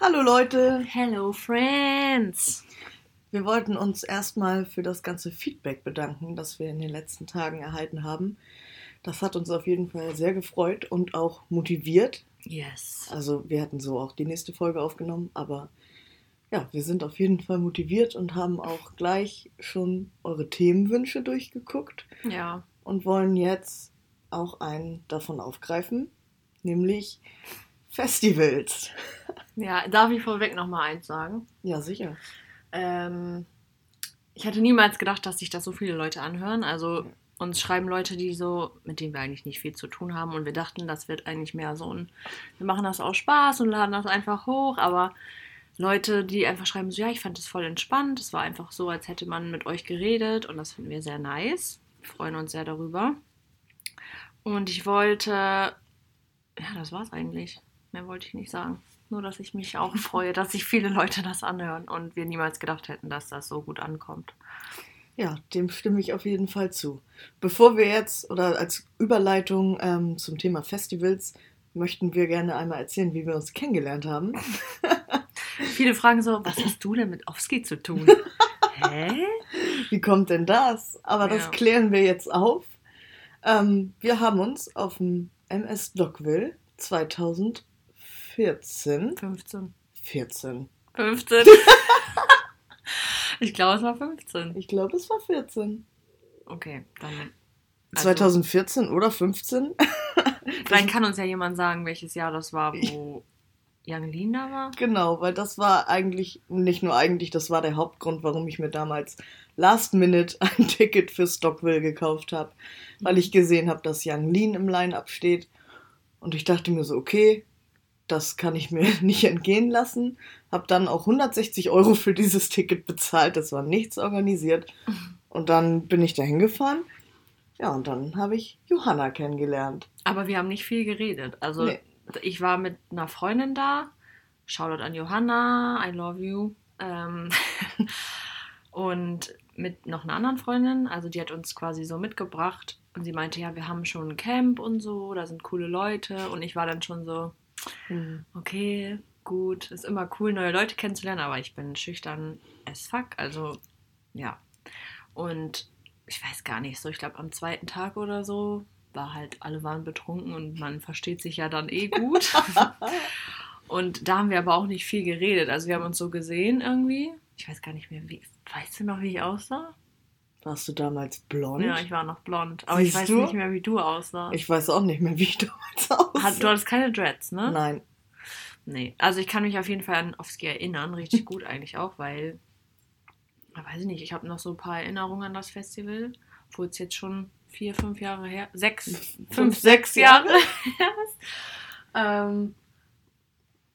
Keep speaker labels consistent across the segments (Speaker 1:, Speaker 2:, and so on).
Speaker 1: Hallo Leute.
Speaker 2: Hello Friends.
Speaker 1: Wir wollten uns erstmal für das ganze Feedback bedanken, das wir in den letzten Tagen erhalten haben. Das hat uns auf jeden Fall sehr gefreut und auch motiviert.
Speaker 2: Yes.
Speaker 1: Also wir hätten so auch die nächste Folge aufgenommen, aber ja, wir sind auf jeden Fall motiviert und haben auch gleich schon eure Themenwünsche durchgeguckt
Speaker 2: Ja.
Speaker 1: und wollen jetzt auch einen davon aufgreifen, nämlich Festivals.
Speaker 2: Ja, darf ich vorweg noch mal eins sagen?
Speaker 1: Ja, sicher.
Speaker 2: Ähm, ich hätte niemals gedacht, dass sich das so viele Leute anhören. Also uns schreiben Leute, die so, mit denen wir eigentlich nicht viel zu tun haben. Und wir dachten, das wird eigentlich mehr so ein, wir machen das aus Spaß und laden das einfach hoch. Aber Leute, die einfach schreiben, so ja, ich fand das voll entspannt. Es war einfach so, als hätte man mit euch geredet. Und das finden wir sehr nice. Wir freuen uns sehr darüber. Und ich wollte, ja, das war's eigentlich. Mehr wollte ich nicht sagen. Nur, dass ich mich auch freue, dass sich viele Leute das anhören und wir niemals gedacht hätten, dass das so gut ankommt.
Speaker 1: Ja, dem stimme ich auf jeden Fall zu. Bevor wir jetzt oder als Überleitung ähm, zum Thema Festivals möchten wir gerne einmal erzählen, wie wir uns kennengelernt haben.
Speaker 2: Viele fragen so, was hast du denn mit Ofski zu tun? Hä?
Speaker 1: Wie kommt denn das? Aber das
Speaker 2: Ja.
Speaker 1: klären wir jetzt auf. Ähm, wir haben uns auf dem MS Dockville 2014
Speaker 2: 15.
Speaker 1: 14.
Speaker 2: 15. ich glaube, es war 15.
Speaker 1: Ich glaube, es war 14.
Speaker 2: Okay, dann. Also,
Speaker 1: 2014 oder 15?
Speaker 2: Vielleicht kann uns ja jemand sagen, welches Jahr das war, wo Young Lean da war.
Speaker 1: Genau, weil das war eigentlich, nicht nur eigentlich, das war der Hauptgrund, warum ich mir damals Last Minute ein Ticket für Stockville gekauft habe. Weil ich gesehen habe, dass Young Lean im Line-Up steht. Und ich dachte mir so, okay, das kann ich mir nicht entgehen lassen. Hab dann auch 160 Euro für dieses Ticket bezahlt. Das war nichts organisiert. Und dann bin ich da hingefahren. Ja, und dann habe ich Johanna kennengelernt.
Speaker 2: Aber wir haben nicht viel geredet. Also,
Speaker 1: Nee.
Speaker 2: ich war mit einer Freundin da. Shoutout an Johanna, I love you. Ähm, und mit noch einer anderen Freundin. Also, die hat uns quasi so mitgebracht. Und sie meinte, ja, wir haben schon ein Camp und so, da sind coole Leute. Und ich war dann schon so, okay, gut, ist immer cool, neue Leute kennenzulernen, aber ich bin schüchtern as fuck, also ja. Und ich weiß gar nicht, so ich glaube am zweiten Tag oder so war halt, alle waren betrunken und man versteht sich ja dann eh gut. und da haben wir aber auch nicht viel geredet, also wir haben uns so gesehen irgendwie. Ich weiß gar nicht mehr, wie, weißt du noch, wie ich aussah?
Speaker 1: Warst du damals blond?
Speaker 2: Ja, ich war noch blond, aber ich
Speaker 1: Siehst
Speaker 2: weiß
Speaker 1: du?
Speaker 2: nicht mehr, wie du aussahst.
Speaker 1: Ich weiß auch nicht mehr, wie ich damals aussah.
Speaker 2: Du hattest keine Dreads, ne?
Speaker 1: Nein.
Speaker 2: Nee, also ich kann mich auf jeden Fall an Ofsky erinnern, richtig gut eigentlich auch, weil, weiß ich nicht, ich habe noch so ein paar Erinnerungen an das Festival, obwohl es jetzt schon vier, fünf Jahre her, sechs, fünf, sechs Jahre her ist. Ähm,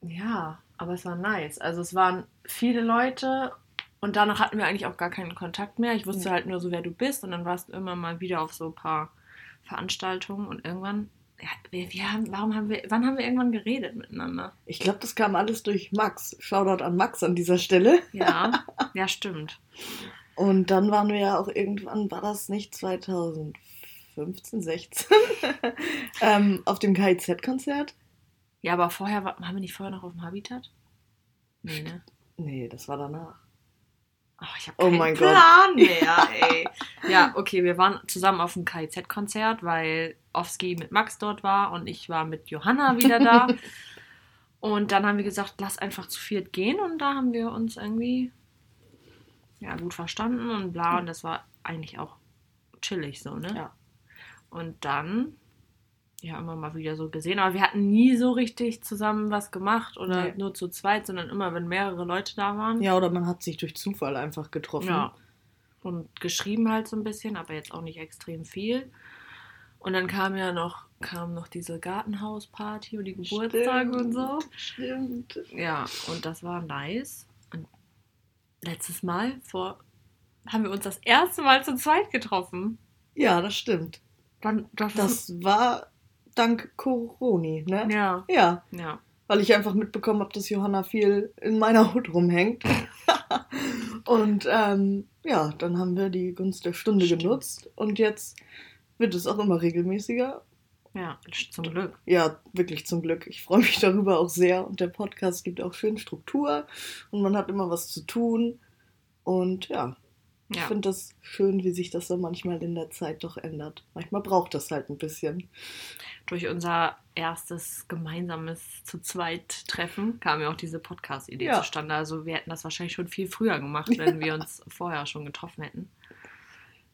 Speaker 2: ja, aber es war nice. Also es waren viele Leute und danach hatten wir eigentlich auch gar keinen Kontakt mehr. Ich wusste
Speaker 1: Ja.
Speaker 2: halt nur so, wer du bist und dann warst du immer mal wieder auf so ein paar Veranstaltungen und irgendwann, ja, wir, wir haben, warum haben wir, wann haben wir irgendwann geredet miteinander?
Speaker 1: Ich glaube, das kam alles durch Max. Shoutout an Max an dieser Stelle.
Speaker 2: Ja, ja, stimmt.
Speaker 1: Und dann waren wir ja auch irgendwann, war das nicht 2015, 16, ähm, auf dem KIZ-Konzert?
Speaker 2: Ja, aber vorher, war- waren wir nicht vorher noch auf dem Habitat? Nee, ne?
Speaker 1: Nee, das war danach.
Speaker 2: Oh, ich habe
Speaker 1: Oh
Speaker 2: keinen
Speaker 1: mein Gott.
Speaker 2: Plan mehr, ey. ja, okay, wir waren zusammen auf dem KIZ-Konzert, weil Ofsky mit Max dort war und ich war mit Johanna wieder da. und dann haben wir gesagt, lass einfach zu viert gehen und da haben wir uns irgendwie ja, gut verstanden und bla und das war eigentlich auch chillig so, ne?
Speaker 1: Ja.
Speaker 2: Und dann ja immer mal wieder so gesehen, aber wir hatten nie so richtig zusammen was gemacht oder
Speaker 1: Nee.
Speaker 2: nur zu zweit, sondern immer, wenn mehrere Leute da waren.
Speaker 1: Ja, oder man hat sich durch Zufall einfach getroffen.
Speaker 2: Ja. Und geschrieben halt so ein bisschen, aber jetzt auch nicht extrem viel. Und dann kam ja noch, kam noch diese Gartenhausparty und die Geburtstage und so.
Speaker 1: Stimmt.
Speaker 2: Ja, und das war nice. Und letztes Mal vor haben wir uns das erste Mal zu zweit getroffen.
Speaker 1: Ja, das stimmt.
Speaker 2: Dann, das,
Speaker 1: Das war dank Coroni, ne?
Speaker 2: ja,
Speaker 1: Ja,
Speaker 2: ja.
Speaker 1: weil ich einfach mitbekommen habe, dass Johanna viel in meiner Hut rumhängt. und ähm, ja, dann haben wir die Gunst der Stunde
Speaker 2: Stimmt.
Speaker 1: genutzt und jetzt wird es auch immer regelmäßiger.
Speaker 2: Ja, zum Glück.
Speaker 1: Ja, wirklich zum Glück. Ich freue mich darüber auch sehr. Und der Podcast gibt auch schön Struktur und man hat immer was zu tun. Und ja, ich
Speaker 2: Ja.
Speaker 1: finde das schön, wie sich das so manchmal in der Zeit doch ändert. Manchmal braucht das halt ein bisschen.
Speaker 2: Durch unser erstes gemeinsames zu zweit Treffen kam ja auch diese Podcast-Idee
Speaker 1: Ja.
Speaker 2: zustande. Also wir hätten das wahrscheinlich schon viel früher gemacht, wenn wir uns vorher schon getroffen hätten.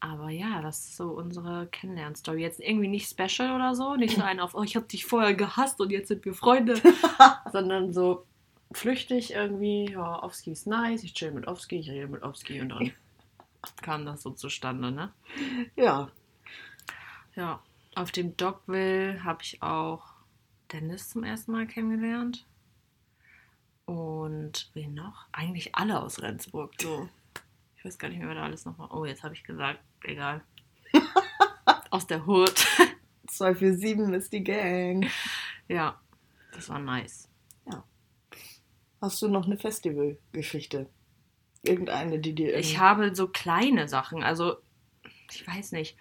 Speaker 2: Aber ja, das ist so unsere Kennenlern-Story. Jetzt irgendwie nicht special oder so. Nicht so ein auf, oh, ich habe dich vorher gehasst und jetzt sind wir Freunde. sondern so flüchtig irgendwie, ja, Ovski ist nice, ich chill mit Ovski, ich rede mit Ovski und dann kam das so zustande, ne?
Speaker 1: Ja,
Speaker 2: Ja, auf dem Dogville habe ich auch Dennis zum ersten Mal kennengelernt. Und wen noch? Eigentlich alle aus Rendsburg. So. Ich weiß gar nicht mehr, wer da alles noch war. Oh, jetzt habe ich gesagt, egal. aus der Hood.
Speaker 1: 247 ist die Gang.
Speaker 2: ja, das war nice.
Speaker 1: Hast du noch eine Festivalgeschichte? Irgendeine, die dir.
Speaker 2: Ich habe so kleine Sachen, also ich weiß nicht.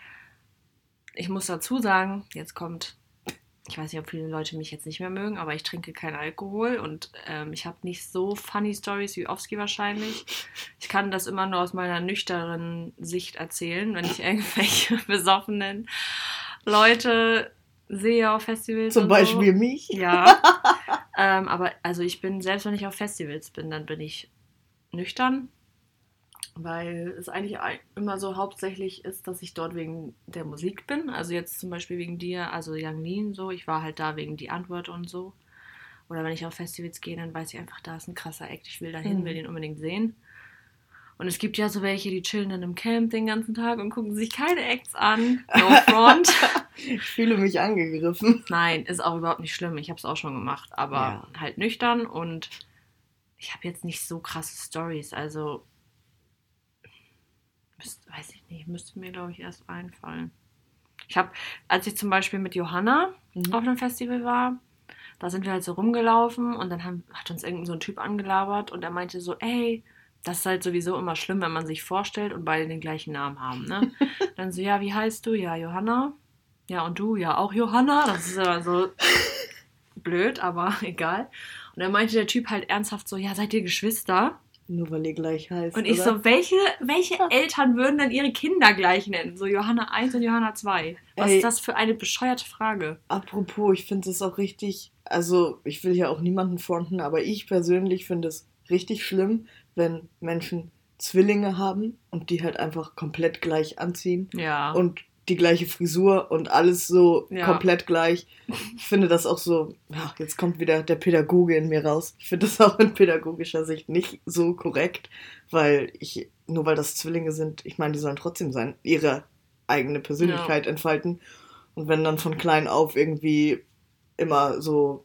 Speaker 2: Ich muss dazu sagen, jetzt kommt, ich weiß nicht, ob viele Leute mich jetzt nicht mehr mögen, aber ich trinke keinen Alkohol und ähm, ich habe nicht so funny Stories wie Ofsky wahrscheinlich. Ich kann das immer nur aus meiner nüchternen Sicht erzählen, wenn ich irgendwelche besoffenen Leute sehe auf Festivals.
Speaker 1: Zum Beispiel
Speaker 2: so.
Speaker 1: mich.
Speaker 2: Ja. ähm, aber also ich bin, selbst wenn ich auf Festivals bin, dann bin ich nüchtern, weil es eigentlich ei- immer so hauptsächlich ist, dass ich dort wegen der Musik bin. Also jetzt zum Beispiel wegen dir, also Young Lean so. Ich war halt da wegen die Antwort und so. Oder wenn ich auf Festivals gehe, dann weiß ich einfach, da ist ein krasser Act, ich will dahin,
Speaker 1: Mhm.
Speaker 2: will den unbedingt sehen. Und es gibt ja so welche, die chillen dann im Camp den ganzen Tag und gucken sich keine Acts an. No front.
Speaker 1: Ich fühle mich angegriffen.
Speaker 2: Nein, ist auch überhaupt nicht schlimm. Ich habe es auch schon gemacht, aber
Speaker 1: Ja.
Speaker 2: halt nüchtern und ich habe jetzt nicht so krasse Stories. Also, müsst, weiß ich nicht, müsste mir, glaube ich, erst einfallen. Ich habe, als ich zum Beispiel mit Johanna
Speaker 1: Mhm.
Speaker 2: auf einem Festival war, da sind wir halt so rumgelaufen und dann haben, hat uns irgendein so ein Typ angelabert und er meinte so, ey, das ist halt sowieso immer schlimm, wenn man sich vorstellt und beide den gleichen Namen haben, ne? dann so, ja, wie heißt du? Ja, Johanna. Ja, und du? Ja, auch Johanna. Das ist immer so blöd, aber egal. Und dann meinte der Typ halt ernsthaft so, ja, seid ihr Geschwister?
Speaker 1: Nur weil ihr gleich heißt.
Speaker 2: Und ich
Speaker 1: oder?
Speaker 2: so, welche, welche Eltern würden denn ihre Kinder gleich nennen? So Johanna 1 und Johanna 2. Was
Speaker 1: Ey.
Speaker 2: ist das für eine bescheuerte Frage?
Speaker 1: Apropos, ich finde es auch richtig, also ich will ja auch niemanden fronten, aber ich persönlich finde es richtig schlimm, wenn Menschen Zwillinge haben und die halt einfach komplett gleich anziehen
Speaker 2: Ja.
Speaker 1: und die gleiche Frisur und alles so
Speaker 2: Ja.
Speaker 1: komplett gleich. Ich finde das auch so, ja, jetzt kommt wieder der Pädagoge in mir raus. Ich finde das auch in pädagogischer Sicht nicht so korrekt, weil ich, nur weil das Zwillinge sind, ich meine, die sollen trotzdem sein, ihre eigene Persönlichkeit entfalten. Und wenn dann von klein auf irgendwie immer so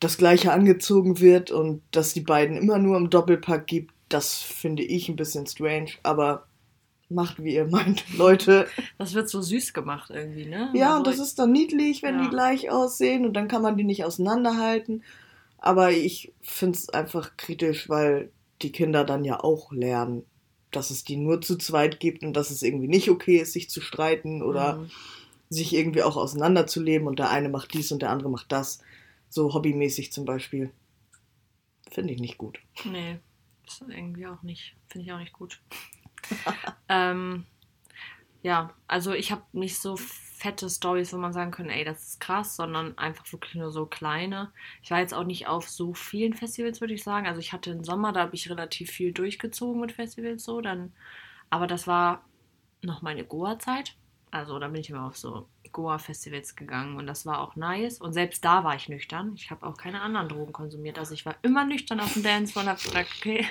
Speaker 1: das Gleiche angezogen wird und dass die beiden immer nur im Doppelpack gibt, das finde ich ein bisschen strange, aber macht wie ihr meint, Leute.
Speaker 2: Das wird so süß gemacht irgendwie, ne?
Speaker 1: Ja,
Speaker 2: Also,
Speaker 1: und das ist dann niedlich, wenn
Speaker 2: Ja.
Speaker 1: die gleich aussehen und dann kann man die nicht auseinanderhalten. Aber ich finde es einfach kritisch, weil die Kinder dann ja auch lernen, dass es die nur zu zweit gibt und dass es irgendwie nicht okay ist, sich zu streiten oder
Speaker 2: Mhm.
Speaker 1: sich irgendwie auch auseinanderzuleben und der eine macht dies und der andere macht das. So hobbymäßig zum Beispiel. Finde ich nicht gut.
Speaker 2: Nee, ist irgendwie auch nicht. Finde ich auch nicht gut. ähm, ja, also ich habe nicht so fette Stories, wo man sagen kann, ey, das ist krass, sondern einfach wirklich nur so kleine. Ich war jetzt auch nicht auf so vielen Festivals, würde ich sagen. Also ich hatte einen Sommer, da habe ich relativ viel durchgezogen mit Festivals so, dann, aber das war noch meine Goa-Zeit. Also da bin ich immer auf so Goa-Festivals gegangen und das war auch nice. Und selbst da war ich nüchtern. Ich habe auch keine anderen Drogen konsumiert. Also ich war immer nüchtern auf dem Dance und habe gesagt, okay,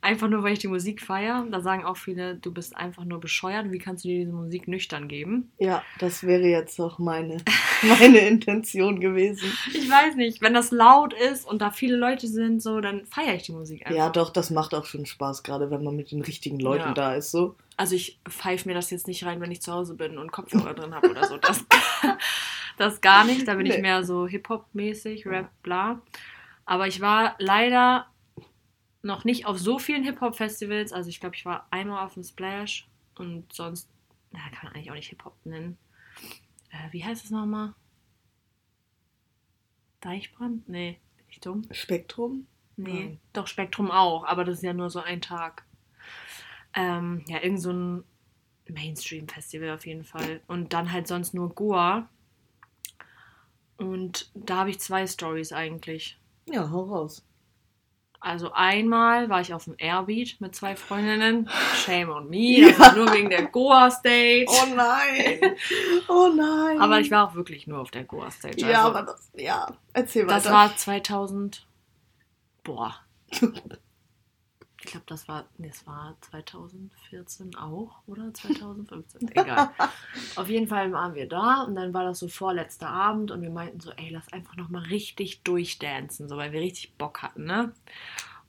Speaker 2: einfach nur, weil ich die Musik feiere. Da sagen auch viele, du bist einfach nur bescheuert. Wie kannst du dir diese Musik nüchtern geben?
Speaker 1: Ja, das wäre jetzt auch meine, meine Intention gewesen.
Speaker 2: Ich weiß nicht, wenn das laut ist und da viele Leute sind, so, dann feiere ich die Musik einfach.
Speaker 1: Ja, doch, das macht auch schon Spaß, gerade wenn man mit den richtigen Leuten
Speaker 2: Ja.
Speaker 1: da ist. So.
Speaker 2: Also ich pfeife mir das jetzt nicht rein, wenn ich zu Hause bin und Kopfhörer drin habe oder so. Das, das gar nicht. Da bin ich
Speaker 1: Nee.
Speaker 2: mehr so Hip-Hop-mäßig, Rap, bla. Aber ich war leider noch nicht auf so vielen Hip-Hop-Festivals. Also ich glaube, ich war einmal auf dem Splash und sonst, na, kann man eigentlich auch nicht Hip-Hop nennen. Äh, wie heißt es nochmal? Deichbrand? Nee, bin ich dumm?
Speaker 1: Spektrum?
Speaker 2: Nee,
Speaker 1: Nein.
Speaker 2: doch Spektrum auch, aber das ist ja nur so ein Tag. Ähm, ja, irgend so ein Mainstream-Festival auf jeden Fall. Und dann halt sonst nur Goa. Und da habe ich zwei Stories eigentlich.
Speaker 1: Ja, hau raus.
Speaker 2: Also einmal war ich auf dem Airbeat mit zwei Freundinnen. Shame on me. Das war nur wegen der Goa Stage.
Speaker 1: Oh nein! Oh nein!
Speaker 2: Aber ich war auch wirklich nur auf der Goa Stage.
Speaker 1: Ja,
Speaker 2: also,
Speaker 1: aber das, ja, erzähl
Speaker 2: das
Speaker 1: weiter.
Speaker 2: war 2000. Boah. Ich glaube, das war, nee, das war 2014 auch oder 2015. Egal. Auf jeden Fall waren wir da und dann war das so vorletzter Abend und wir meinten so, ey, lass einfach nochmal richtig durchdancen, so weil wir richtig Bock hatten, ne?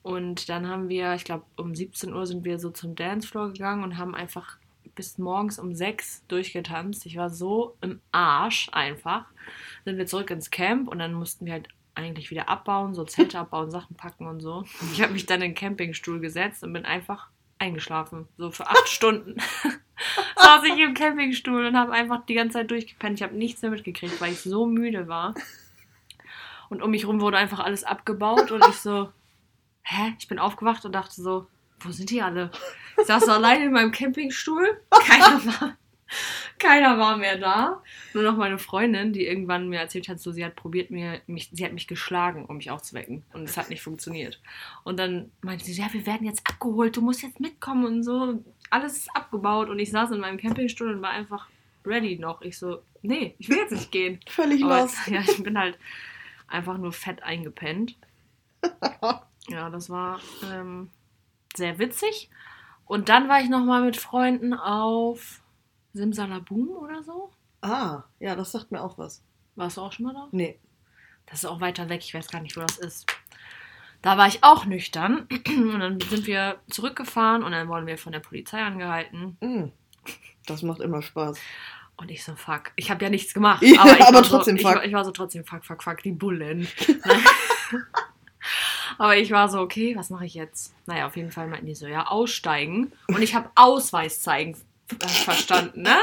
Speaker 2: Und dann haben wir, ich glaube, um 17 Uhr sind wir so zum Dancefloor gegangen und haben einfach bis morgens um 6 durchgetanzt. Ich war so im Arsch einfach. Sind wir zurück ins Camp und dann mussten wir halt eigentlich wieder abbauen, so Zelte abbauen, Sachen packen und so. Ich habe mich dann in den Campingstuhl gesetzt und bin einfach eingeschlafen. So für acht Stunden saß ich im Campingstuhl und habe einfach die ganze Zeit durchgepennt. Ich habe nichts mehr mitgekriegt, weil ich so müde war. Und um mich rum wurde einfach alles abgebaut und ich so, hä? Ich bin aufgewacht und dachte so, wo sind die alle? Ich saß so alleine in meinem Campingstuhl. Keiner war, keiner war mehr da. Nur noch meine Freundin, die irgendwann mir erzählt hat, so sie hat probiert mir, mich, sie hat mich geschlagen, um mich aufzuwecken. Und es hat nicht funktioniert. Und dann meinte sie, ja, wir werden jetzt abgeholt, du musst jetzt mitkommen und so. Alles ist abgebaut und ich saß in meinem Campingstuhl und war einfach ready noch. Ich so, nee, ich will jetzt nicht gehen.
Speaker 1: Völlig
Speaker 2: Aber,
Speaker 1: los.
Speaker 2: ja, ich bin halt einfach nur fett eingepennt. Ja, das war ähm, sehr witzig. Und dann war ich nochmal mit Freunden auf Simsalabum oder so.
Speaker 1: Ah, ja, das sagt mir auch was.
Speaker 2: Warst du auch schon mal da?
Speaker 1: Nee.
Speaker 2: Das ist auch weiter weg, ich weiß gar nicht, wo das ist. Da war ich auch nüchtern und dann sind wir zurückgefahren und dann wurden wir von der Polizei angehalten.
Speaker 1: Mm. Das macht immer Spaß.
Speaker 2: Und ich so, fuck. Ich habe ja nichts gemacht.
Speaker 1: Ja,
Speaker 2: aber ich
Speaker 1: aber
Speaker 2: war
Speaker 1: trotzdem,
Speaker 2: so,
Speaker 1: fuck.
Speaker 2: Ich, war- ich war so trotzdem, fuck, fuck, fuck, die Bullen. aber ich war so, okay, was mache ich jetzt? Naja, auf jeden Fall meinten die so, ja, aussteigen. Und ich habe Ausweis zeigen verstanden, ne?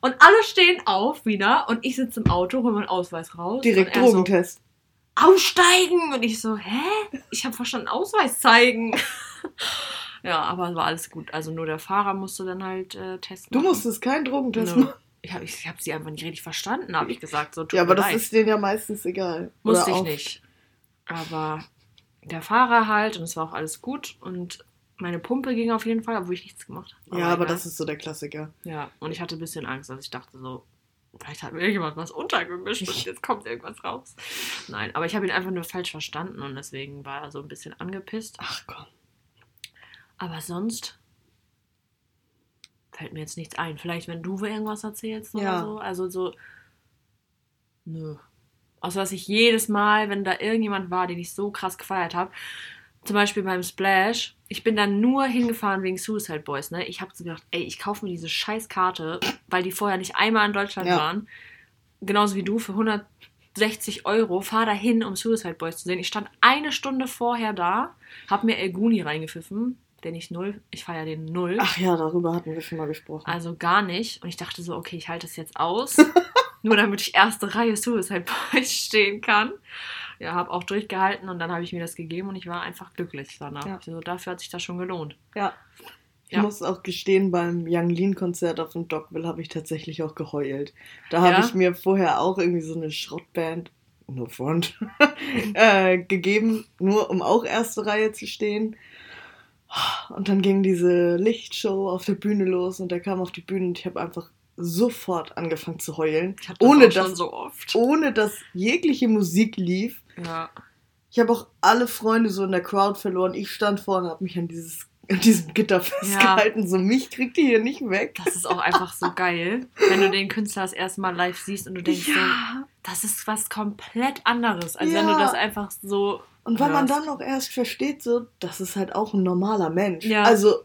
Speaker 2: Und alle stehen auf wieder und ich sitze im Auto, hole meinen Ausweis raus.
Speaker 1: Direkt
Speaker 2: er so,
Speaker 1: Drogentest.
Speaker 2: aussteigen! Und ich so, hä? Ich habe verstanden, Ausweis zeigen. ja, aber es war alles gut. Also nur der Fahrer musste dann halt äh, testen.
Speaker 1: Du musstest keinen Drogentest
Speaker 2: Nö.
Speaker 1: machen.
Speaker 2: Ich habe ich hab sie einfach nicht richtig verstanden, habe ich gesagt. So,
Speaker 1: Ja, aber das
Speaker 2: leid.
Speaker 1: ist denen ja meistens egal.
Speaker 2: Musste ich nicht. Aber der Fahrer halt und es war auch alles gut und meine Pumpe ging auf jeden Fall, obwohl ich nichts gemacht habe.
Speaker 1: Ja, aber
Speaker 2: egal.
Speaker 1: das ist so der Klassiker.
Speaker 2: Ja, und ich hatte ein bisschen Angst, also ich dachte so, vielleicht hat mir irgendjemand was untergemischt und jetzt kommt irgendwas raus. Nein, aber ich habe ihn einfach nur falsch verstanden und deswegen war er so ein bisschen angepisst.
Speaker 1: Ach komm.
Speaker 2: Aber sonst fällt mir jetzt nichts ein. Vielleicht, wenn du irgendwas erzählst oder
Speaker 1: Ja.
Speaker 2: so. Also so. Nö. Außer dass ich jedes Mal, wenn da irgendjemand war, den ich so krass gefeiert habe, zum Beispiel beim Splash, ich bin dann nur hingefahren wegen Suicide Boys, ne? Ich habe so gedacht, ey, ich kaufe mir diese scheiß Karte, weil die vorher nicht einmal in Deutschland
Speaker 1: Ja.
Speaker 2: waren. Genauso wie du für 160 Euro, fahr da hin, um Suicide Boys zu sehen. Ich stand eine Stunde vorher da, hab mir El Guni reingepfiffen, den ich null, ich feiere den null.
Speaker 1: Ach ja, darüber hatten wir schon mal gesprochen.
Speaker 2: Also gar nicht. Und ich dachte so, okay, ich halte es jetzt aus. nur damit ich erste Reihe Suicide Boys stehen kann. Ja, habe auch durchgehalten und dann habe ich mir das gegeben und ich war einfach glücklich danach.
Speaker 1: Ja.
Speaker 2: Also dafür hat sich das schon gelohnt.
Speaker 1: Ja. Ich
Speaker 2: Ja.
Speaker 1: muss auch gestehen, beim Young Lean Konzert auf dem Dockville habe ich tatsächlich auch geheult. Da habe
Speaker 2: Ja?
Speaker 1: ich mir vorher auch irgendwie so eine Schrottband, no front, äh, gegeben, nur um auch erste Reihe zu stehen. Und dann ging diese Lichtshow auf der Bühne los und der kam auf die Bühne und ich habe einfach sofort angefangen zu heulen,
Speaker 2: Ich hab das
Speaker 1: ohne dass,
Speaker 2: so oft.
Speaker 1: ohne dass jegliche Musik lief.
Speaker 2: Ja.
Speaker 1: Ich habe auch alle Freunde so in der Crowd verloren. Ich stand vorne, habe mich an dieses an diesem Gitter festgehalten. So mich kriegt ihr hier nicht weg.
Speaker 2: Das ist auch einfach so geil, wenn du den Künstler das erste Mal live siehst und du denkst so,
Speaker 1: Ja.
Speaker 2: das ist was komplett anderes, als wenn
Speaker 1: Ja.
Speaker 2: du das einfach so.
Speaker 1: Und weil man dann auch erst versteht, so, das ist halt auch ein normaler Mensch.
Speaker 2: Ja.
Speaker 1: Also,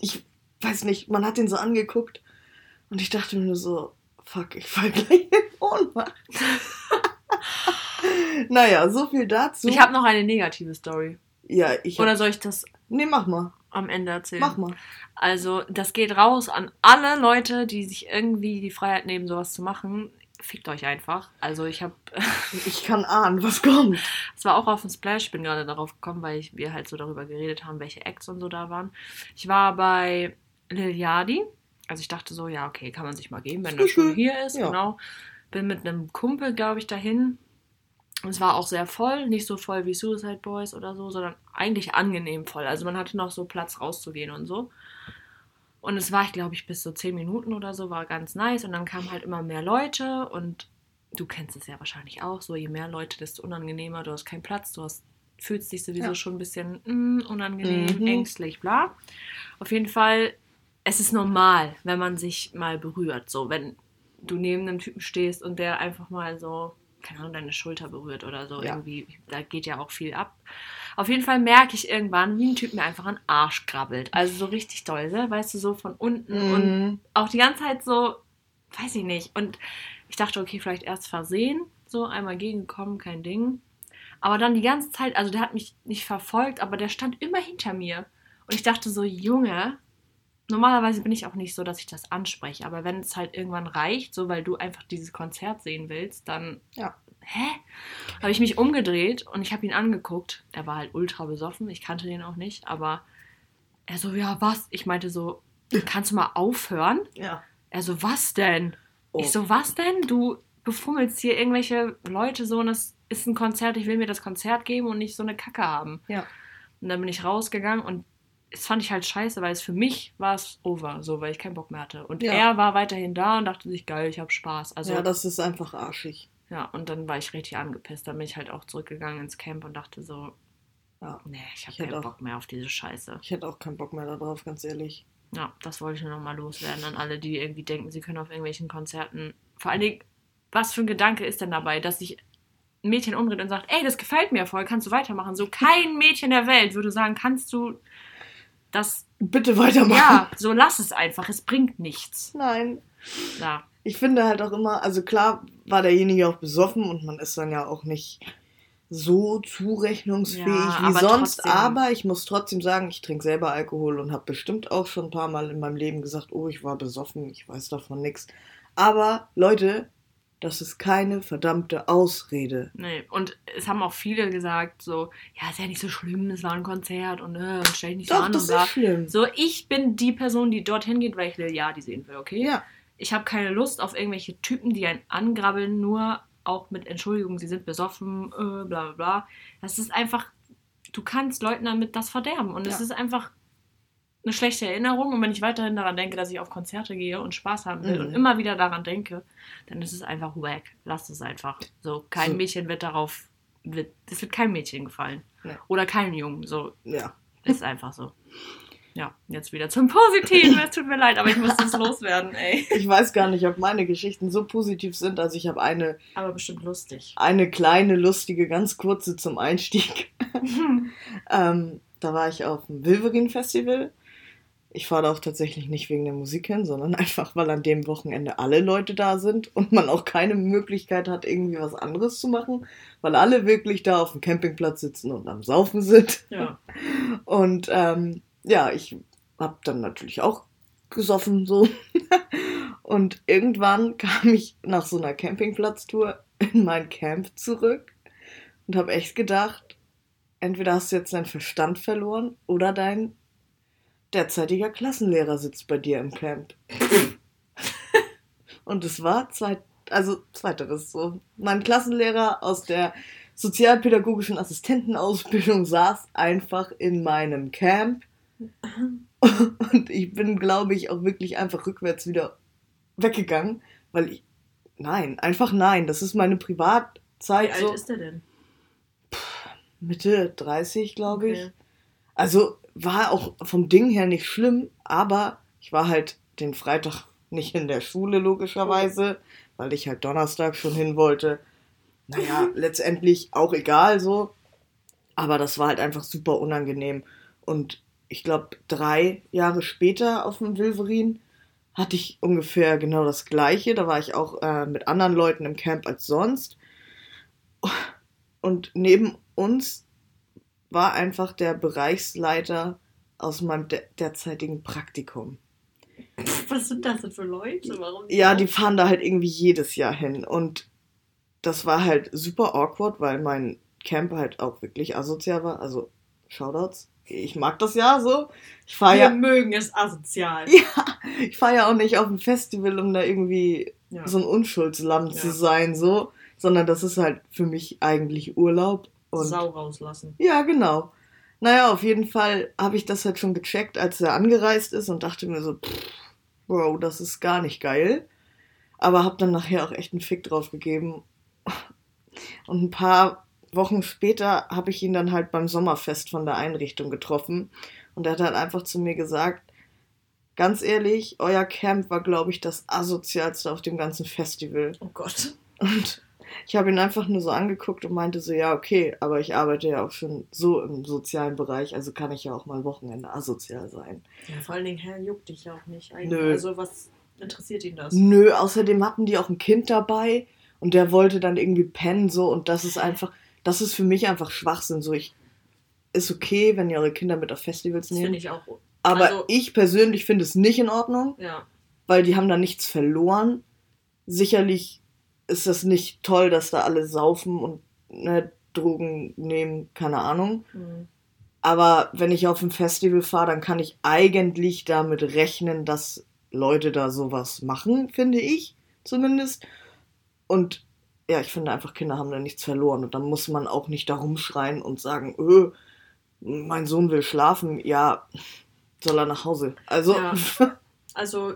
Speaker 1: ich weiß nicht, man hat den so angeguckt und ich dachte mir nur so, fuck, ich fall gleich in Ohnmacht. naja, so viel dazu.
Speaker 2: Ich habe noch eine negative Story.
Speaker 1: ja, ich hab,
Speaker 2: Oder soll ich das
Speaker 1: Nee, mach mal.
Speaker 2: am Ende erzählen?
Speaker 1: Mach mal.
Speaker 2: Also, das geht raus an alle Leute, die sich irgendwie die Freiheit nehmen, sowas zu machen. fickt euch einfach. Also ich habe.
Speaker 1: ich kann ahnen, was kommt.
Speaker 2: Es war auch auf dem Splash, ich bin gerade darauf gekommen, weil ich, wir halt so darüber geredet haben, welche Acts und so da waren. Ich war bei Lil Yadi. Also ich dachte so, ja, okay, kann man sich mal geben, wenn das schon hier ist. Ja. Genau. Bin mit einem Kumpel, glaube ich, dahin. Und es war auch sehr voll, nicht so voll wie Suicide Boys oder so, sondern eigentlich angenehm voll. Also man hatte noch so Platz rauszugehen und so. Und es war, glaube ich, bis so zehn Minuten oder so, war ganz nice. Und dann kamen halt immer mehr Leute und du kennst es ja wahrscheinlich auch, so je mehr Leute, desto unangenehmer, du hast keinen Platz, du hast, fühlst dich sowieso ja. schon ein bisschen mm, unangenehm, mhm. ängstlich, bla. Auf jeden Fall, es ist normal, wenn man sich mal berührt, so wenn du neben einem Typen stehst und der einfach mal so, keine Ahnung, deine Schulter berührt oder so, ja. irgendwie, da geht ja auch viel ab. Auf jeden Fall merke ich irgendwann, wie ein Typ mir einfach an Arsch krabbelt. Also so richtig doll, ne? weißt du, so von unten mhm. und auch die ganze Zeit so, weiß ich nicht. Und ich dachte, okay, vielleicht erst versehen, so einmal gegenkommen, kein Ding. Aber dann die ganze Zeit, also der hat mich nicht verfolgt, aber der stand immer hinter mir. Und ich dachte so, Junge, normalerweise bin ich auch nicht so, dass ich das anspreche, aber wenn es halt irgendwann reicht, so weil du einfach dieses Konzert sehen willst, dann ja hä? Habe ich mich umgedreht und ich habe ihn angeguckt. Er war halt ultra besoffen, ich kannte den auch nicht, aber er so, ja, was? Ich meinte so, kannst du mal aufhören? Ja. Er so, was denn? Oh. Ich so, was denn? Du befummelst hier irgendwelche Leute so und es ist ein Konzert, ich will mir das Konzert geben und nicht so eine Kacke haben. Ja. Und dann bin ich rausgegangen und das fand ich halt scheiße, weil es für mich war es over, so, weil ich keinen Bock mehr hatte. Und ja. er war weiterhin da und dachte sich, geil, ich habe Spaß. Also,
Speaker 1: ja, das ist einfach arschig.
Speaker 2: Ja, und dann war ich richtig angepisst. Dann bin ich halt auch zurückgegangen ins Camp und dachte so, ja, nee, ich habe keinen auch, Bock mehr auf diese Scheiße.
Speaker 1: Ich hätte auch keinen Bock mehr darauf, ganz ehrlich.
Speaker 2: Ja, das wollte ich nur nochmal loswerden an alle, die irgendwie denken, sie können auf irgendwelchen Konzerten. Vor allen Dingen, was für ein Gedanke ist denn dabei, dass sich ein Mädchen umdreht und sagt, ey, das gefällt mir voll, kannst du weitermachen? So kein Mädchen der Welt würde sagen, kannst du das
Speaker 1: bitte weitermachen?
Speaker 2: Ja, so lass es einfach, es bringt nichts.
Speaker 1: Nein. Ja ich finde halt auch immer, also klar war derjenige auch besoffen und man ist dann ja auch nicht so zurechnungsfähig ja, wie aber sonst, trotzdem. aber ich muss trotzdem sagen, ich trinke selber Alkohol und habe bestimmt auch schon ein paar Mal in meinem Leben gesagt, oh, ich war besoffen, ich weiß davon nichts. Aber Leute, das ist keine verdammte Ausrede.
Speaker 2: Nee, und es haben auch viele gesagt, so, ja, ist ja nicht so schlimm, es war ein Konzert und, äh, und stell dich nicht Doch, so an. Das und ist schlimm. So, ich bin die Person, die dorthin geht, weil ich Lil Yadi sehen will, okay? Ja ich habe keine Lust auf irgendwelche Typen, die einen angrabbeln, nur auch mit Entschuldigung, sie sind besoffen, äh, bla bla bla. Das ist einfach, du kannst Leuten damit das verderben. Und es ist einfach eine schlechte Erinnerung. Und wenn ich weiterhin daran denke, dass ich auf Konzerte gehe und Spaß haben will mhm. und immer wieder daran denke, dann ist es einfach wack. Lass es einfach. So, kein so. Mädchen wird darauf, wird, es wird kein Mädchen gefallen. Ja. Oder kein Jungen. So. Ja. Ist einfach so. Ja, jetzt wieder zum Positiven. Es tut mir leid, aber ich muss das loswerden, ey.
Speaker 1: Ich weiß gar nicht, ob meine Geschichten so positiv sind. Also ich habe eine.
Speaker 2: Aber bestimmt lustig.
Speaker 1: Eine kleine, lustige, ganz kurze zum Einstieg. ähm, da war ich auf dem Wilverin Festival. Ich fahre da auch tatsächlich nicht wegen der Musik hin, sondern einfach, weil an dem Wochenende alle Leute da sind und man auch keine Möglichkeit hat, irgendwie was anderes zu machen, weil alle wirklich da auf dem Campingplatz sitzen und am Saufen sind. Ja. Und ähm, ja, ich habe dann natürlich auch gesoffen so. Und irgendwann kam ich nach so einer Campingplatztour in mein Camp zurück und habe echt gedacht, entweder hast du jetzt deinen Verstand verloren oder dein derzeitiger Klassenlehrer sitzt bei dir im Camp. und es war zweit, also zweiteres so. Mein Klassenlehrer aus der sozialpädagogischen Assistentenausbildung saß einfach in meinem Camp und ich bin, glaube ich, auch wirklich einfach rückwärts wieder weggegangen, weil ich. Nein, einfach nein. Das ist meine Privatzeit. Wie alt so. ist der denn? Mitte 30, glaube ich. Okay. Also war auch vom Ding her nicht schlimm, aber ich war halt den Freitag nicht in der Schule, logischerweise, weil ich halt Donnerstag schon hin wollte. Naja, letztendlich auch egal so. Aber das war halt einfach super unangenehm. Und ich glaube, drei Jahre später auf dem Wilverin hatte ich ungefähr genau das gleiche. Da war ich auch äh, mit anderen Leuten im Camp als sonst. Und neben uns war einfach der Bereichsleiter aus meinem de derzeitigen Praktikum.
Speaker 2: Was sind das denn für Leute? Warum
Speaker 1: Ja, die fahren da halt irgendwie jedes Jahr hin. Und das war halt super awkward, weil mein Camp halt auch wirklich asozial war. Also, Shoutouts. Ich mag das ja so. Ich fahre
Speaker 2: Wir
Speaker 1: ja,
Speaker 2: mögen es asozial.
Speaker 1: ja, ich fahr ja auch nicht auf ein Festival, um da irgendwie
Speaker 2: Ja.
Speaker 1: so ein Unschuldslamm
Speaker 2: Ja.
Speaker 1: zu sein, so. Sondern das ist halt für mich eigentlich Urlaub. Und
Speaker 2: Sau rauslassen.
Speaker 1: ja, genau. Naja, auf jeden Fall habe ich das halt schon gecheckt, als er angereist ist und dachte mir so, pff, Bro, das ist gar nicht geil. Aber habe dann nachher auch echt einen Fick drauf gegeben. Und ein paar Wochen später habe ich ihn dann halt beim Sommerfest von der Einrichtung getroffen. Und er hat halt einfach zu mir gesagt, ganz ehrlich, euer Camp war, glaube ich, das asozialste auf dem ganzen Festival.
Speaker 2: Oh Gott.
Speaker 1: Und ich habe ihn einfach nur so angeguckt und meinte so, ja, okay, aber ich arbeite ja auch schon so im sozialen Bereich, also kann ich ja auch mal Wochenende asozial sein.
Speaker 2: Ja, vor allen Dingen, Herr, juckt dich ja auch nicht. Eigentlich.
Speaker 1: Nö.
Speaker 2: Also, was interessiert ihn das?
Speaker 1: Nö, außerdem hatten die auch ein Kind dabei und der wollte dann irgendwie pennen so und das ist einfach, das ist für mich einfach Schwachsinn. So, ich ist okay, wenn ihr eure Kinder mit auf Festivals
Speaker 2: Das finde
Speaker 1: nehmt.
Speaker 2: ich auch.
Speaker 1: Aber
Speaker 2: also-
Speaker 1: ich persönlich finde es nicht in Ordnung,
Speaker 2: Ja.
Speaker 1: weil die haben da nichts verloren. Sicherlich ist das nicht toll, dass da alle saufen und ne, Drogen nehmen, keine Ahnung.
Speaker 2: Hm.
Speaker 1: Aber wenn ich auf ein Festival fahre, dann kann ich eigentlich damit rechnen, dass Leute da sowas machen, finde ich zumindest. Und ja, ich finde einfach, Kinder haben da nichts verloren. Und dann muss man auch nicht da rumschreien und sagen, öh, mein Sohn will schlafen. Ja, soll er nach Hause. Also,
Speaker 2: Ja. Also,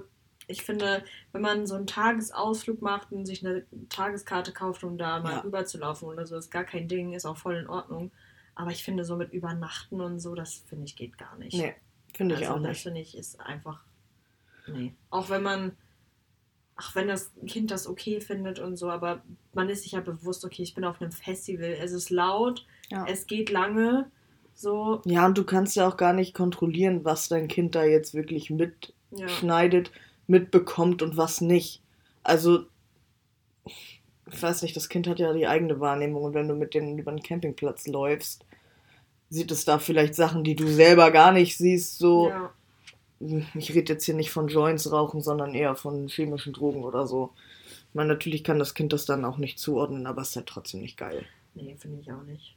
Speaker 2: ich finde, wenn man so einen Tagesausflug macht und sich eine Tageskarte kauft, um da mal
Speaker 1: Ja.
Speaker 2: rüber zu laufen oder so, ist gar kein Ding, ist auch voll in Ordnung. Aber ich finde, so mit Übernachten und so, das finde ich geht gar nicht.
Speaker 1: nee, finde ich
Speaker 2: also,
Speaker 1: auch
Speaker 2: das
Speaker 1: nicht.
Speaker 2: finde ich ist einfach. Nee. Auch wenn man. Ach, wenn das Kind das okay findet und so, aber man ist sich ja bewusst, okay, ich bin auf einem Festival, es ist laut,
Speaker 1: Ja.
Speaker 2: es geht lange, so,
Speaker 1: Ja, und du kannst ja auch gar nicht kontrollieren, was dein Kind da jetzt wirklich
Speaker 2: ja.
Speaker 1: Mitbekommt und was nicht. Also, ich weiß nicht, das Kind hat ja die eigene Wahrnehmung und wenn du mit denen über den Campingplatz läufst, sieht es da vielleicht Sachen, die du selber gar nicht siehst, so.
Speaker 2: ja.
Speaker 1: Ich rede jetzt hier nicht von Joints rauchen, sondern eher von chemischen Drogen oder so. Ich meine, natürlich kann das Kind das dann auch nicht zuordnen, aber es ist halt trotzdem nicht geil.
Speaker 2: Nee, finde ich auch nicht.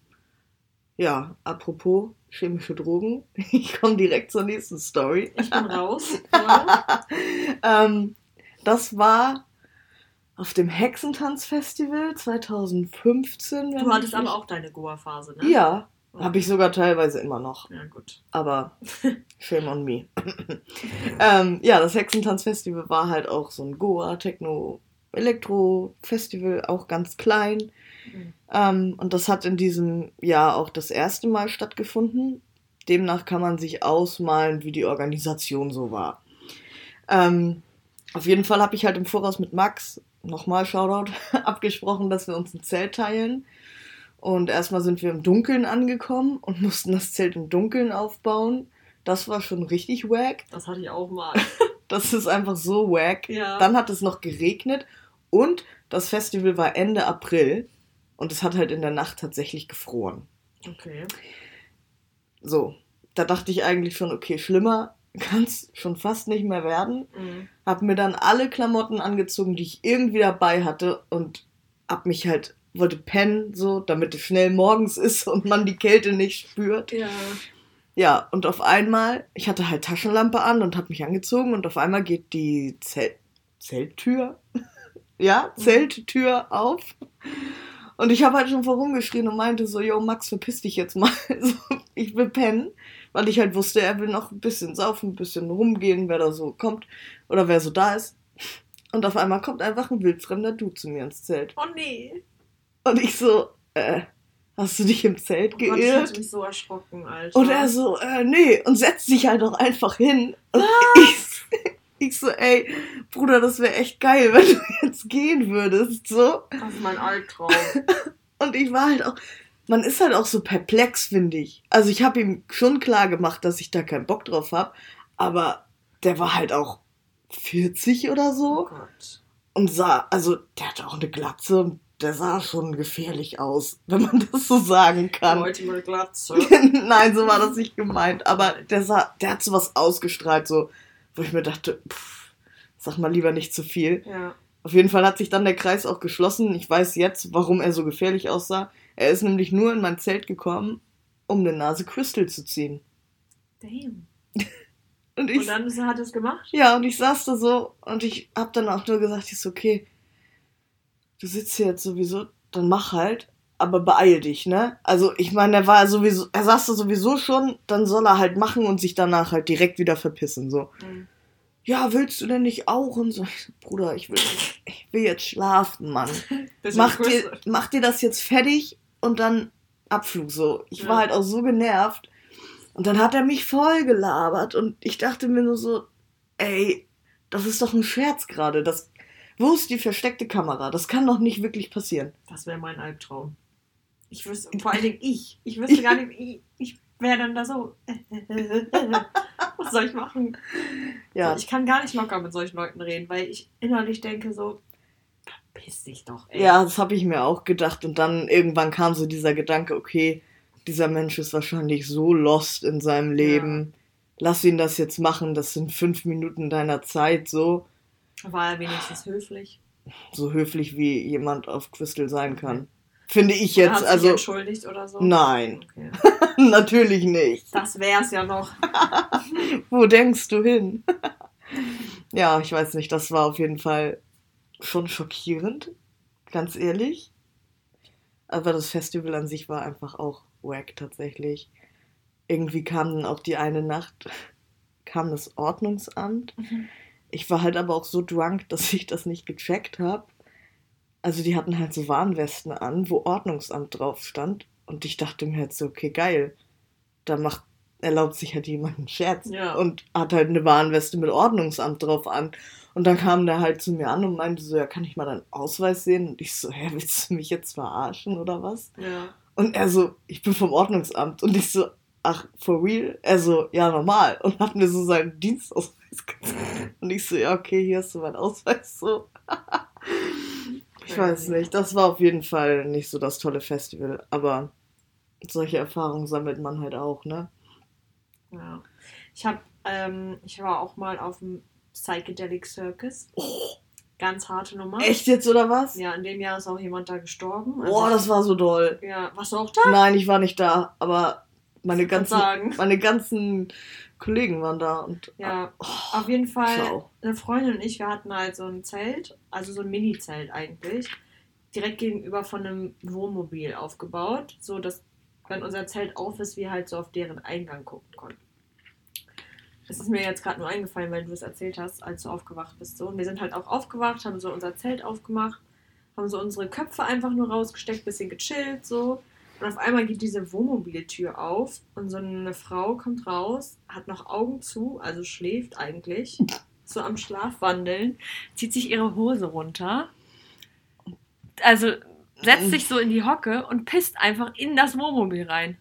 Speaker 1: Ja, apropos chemische Drogen, ich komme direkt zur nächsten Story.
Speaker 2: Ich bin raus. Ja.
Speaker 1: ähm, das war auf dem Hexentanz-Festival 2015. wenn
Speaker 2: Du hattest aber
Speaker 1: nicht-
Speaker 2: auch deine Goa-Phase, ne?
Speaker 1: Ja, habe ich sogar teilweise immer noch.
Speaker 2: Ja, gut.
Speaker 1: Aber shame on me. ähm, ja, das Hexentanz-Festival war halt auch so ein Goa, Techno, Elektro-Festival, auch ganz klein.
Speaker 2: Mhm.
Speaker 1: Ähm, und das hat in diesem Jahr auch das erste Mal stattgefunden. Demnach kann man sich ausmalen, wie die Organisation so war. Ähm, auf jeden Fall habe ich halt im Voraus mit Max, nochmal Shoutout, abgesprochen, dass wir uns ein Zelt teilen. Und erstmal sind wir im Dunkeln angekommen und mussten das Zelt im Dunkeln aufbauen. Das war schon richtig wack.
Speaker 2: Das hatte ich auch mal.
Speaker 1: Das ist einfach so wack.
Speaker 2: Ja.
Speaker 1: Dann hat es noch geregnet und das Festival war Ende April und es hat halt in der Nacht tatsächlich gefroren.
Speaker 2: Okay.
Speaker 1: So, da dachte ich eigentlich schon, okay, schlimmer kann es schon fast nicht mehr werden.
Speaker 2: Mhm.
Speaker 1: Hab mir dann alle Klamotten angezogen, die ich irgendwie dabei hatte und hab mich halt, wollte pennen, so, damit es schnell morgens ist und man die Kälte nicht spürt.
Speaker 2: Ja.
Speaker 1: Ja, und auf einmal, ich hatte halt Taschenlampe an und hab mich angezogen und auf einmal geht die Zel Zelttür, ja,
Speaker 2: Mhm.
Speaker 1: Zelttür auf. Und ich habe halt schon vorumgeschrien und meinte so, yo, Max, verpiss dich jetzt mal. So, ich will pennen, weil ich halt wusste, er will noch ein bisschen saufen, ein bisschen rumgehen, wer da so kommt oder wer so da ist. Und auf einmal kommt einfach ein wildfremder Dude zu mir ins Zelt.
Speaker 2: Oh nee.
Speaker 1: Und ich so, äh, hast du dich im Zelt
Speaker 2: Oh Gott, ich
Speaker 1: geirrt?
Speaker 2: hatte mich so erschrocken, Alter.
Speaker 1: Und er so, äh, nee, und setzt sich halt auch einfach hin. Und ich, ich so, ey, Bruder, das wäre echt geil, wenn du jetzt gehen würdest, so.
Speaker 2: Das ist mein Albtraum.
Speaker 1: Und ich war halt auch, man ist halt auch so perplex, finde ich. Also ich habe ihm schon klar gemacht, dass ich da keinen Bock drauf habe, aber der war halt auch 40 oder
Speaker 2: Oh
Speaker 1: so
Speaker 2: Gott.
Speaker 1: und sah, also der hatte auch eine Glatze und der sah schon gefährlich aus, wenn man das so sagen kann.
Speaker 2: Leute mit Glatze.
Speaker 1: Nein, so war das nicht gemeint. Aber der sah, der hat sowas ausgestrahlt, so, wo ich mir dachte, pff, sag mal lieber nicht zu viel.
Speaker 2: Ja.
Speaker 1: Auf jeden Fall hat sich dann der Kreis auch geschlossen. Ich weiß jetzt, warum er so gefährlich aussah. Er ist nämlich nur in mein Zelt gekommen, um eine Nase Crystal zu ziehen.
Speaker 2: Damn.
Speaker 1: Und ich,
Speaker 2: Und dann ist- hat er es gemacht?
Speaker 1: ja, und ich saß da so und ich hab dann auch nur gesagt, ich so, okay, du sitzt hier jetzt sowieso, dann mach halt, aber beeil dich, ne? Also ich meine, er war sowieso, er saß da sowieso schon, dann soll er halt machen und sich danach halt direkt wieder verpissen, so.
Speaker 2: Mhm.
Speaker 1: Ja, willst du denn nicht auch? Und so, Bruder, ich will, ich will jetzt schlafen, Mann. Mach dir, mach dir das jetzt fertig und dann Abflug, so. Ich
Speaker 2: Ja.
Speaker 1: war halt auch so genervt. Und dann hat er mich voll gelabert und ich dachte mir nur so, ey, das ist doch ein Scherz gerade. Das, wo ist die versteckte Kamera? Das kann doch nicht wirklich passieren.
Speaker 2: Das wäre mein Albtraum. Ich wüsste, vor allen Dingen ich. Ich wüsste gar nicht, ich, ich wäre dann da so. Was soll ich machen?
Speaker 1: Ja,
Speaker 2: Ich kann gar nicht locker mit solchen Leuten reden, weil ich innerlich denke so, verpiss dich doch, ey.
Speaker 1: ja, das habe ich mir auch gedacht. Und dann irgendwann kam so dieser Gedanke, okay, dieser Mensch ist wahrscheinlich so lost in seinem Leben. Lass ihn das jetzt machen. Das sind fünf Minuten deiner Zeit, so.
Speaker 2: War er wenigstens höflich?
Speaker 1: so höflich wie jemand auf Crystal sein kann. Finde ich jetzt,
Speaker 2: hat sich
Speaker 1: also
Speaker 2: entschuldigt oder so?
Speaker 1: nein,
Speaker 2: Okay.
Speaker 1: natürlich nicht.
Speaker 2: Das wär's ja noch.
Speaker 1: Wo denkst du hin? ja, ich weiß nicht, das war auf jeden Fall schon schockierend, ganz ehrlich. Aber das Festival an sich war einfach auch wack tatsächlich. Irgendwie kam dann auch die eine Nacht, kam das Ordnungsamt. Ich war halt aber auch so drunk, dass ich das nicht gecheckt habe. Also die hatten halt so Warnwesten an, wo Ordnungsamt drauf stand. Und ich dachte mir halt so, okay, geil. Da macht, erlaubt sich halt jemand einen Scherz.
Speaker 2: Ja.
Speaker 1: Und hat halt eine Warnweste mit Ordnungsamt drauf an. Und dann kam der halt zu mir an und meinte so, ja, kann ich mal deinen Ausweis sehen? Und ich so, hä, willst du mich jetzt verarschen oder was?
Speaker 2: Ja.
Speaker 1: Und er so, ich bin vom Ordnungsamt. Und ich so, ach, for real? Er so, ja, normal. Und hat mir so seinen Dienstausweis gezeigt. Und ich so, ja, okay, hier hast du meinen Ausweis. So. ich weiß nicht. Das war auf jeden Fall nicht so das tolle Festival. Aber solche Erfahrungen sammelt man halt auch, ne?
Speaker 2: ja. Ich hab, ähm, ich war auch mal auf dem Psychedelic Circus. Ganz harte Nummer.
Speaker 1: Oh, Echt jetzt oder was?
Speaker 2: Ja, in dem Jahr ist auch jemand da gestorben. Also
Speaker 1: Boah, das war so doll.
Speaker 2: Ja, warst du auch da?
Speaker 1: Nein, ich war nicht da, aber meine ganzen, meine ganzen Kollegen waren da und
Speaker 2: Ja,
Speaker 1: oh,
Speaker 2: auf jeden Fall.
Speaker 1: Ciao.
Speaker 2: Eine Freundin und ich, wir hatten halt so ein Zelt, also so ein Mini-Zelt eigentlich, direkt gegenüber von einem Wohnmobil aufgebaut, so dass, wenn unser Zelt auf ist, wir halt so auf deren Eingang gucken konnten. Das ist mir jetzt gerade nur eingefallen, weil du es erzählt hast, als du aufgewacht bist. So. Und wir sind halt auch aufgewacht, haben so unser Zelt aufgemacht, haben so unsere Köpfe einfach nur rausgesteckt, bisschen gechillt, so. Und auf einmal geht diese Wohnmobiltür auf und so eine Frau kommt raus, hat noch Augen zu, also schläft eigentlich, so am Schlafwandeln, zieht sich ihre Hose runter, also setzt sich so in die Hocke und pisst einfach in das Wohnmobil rein.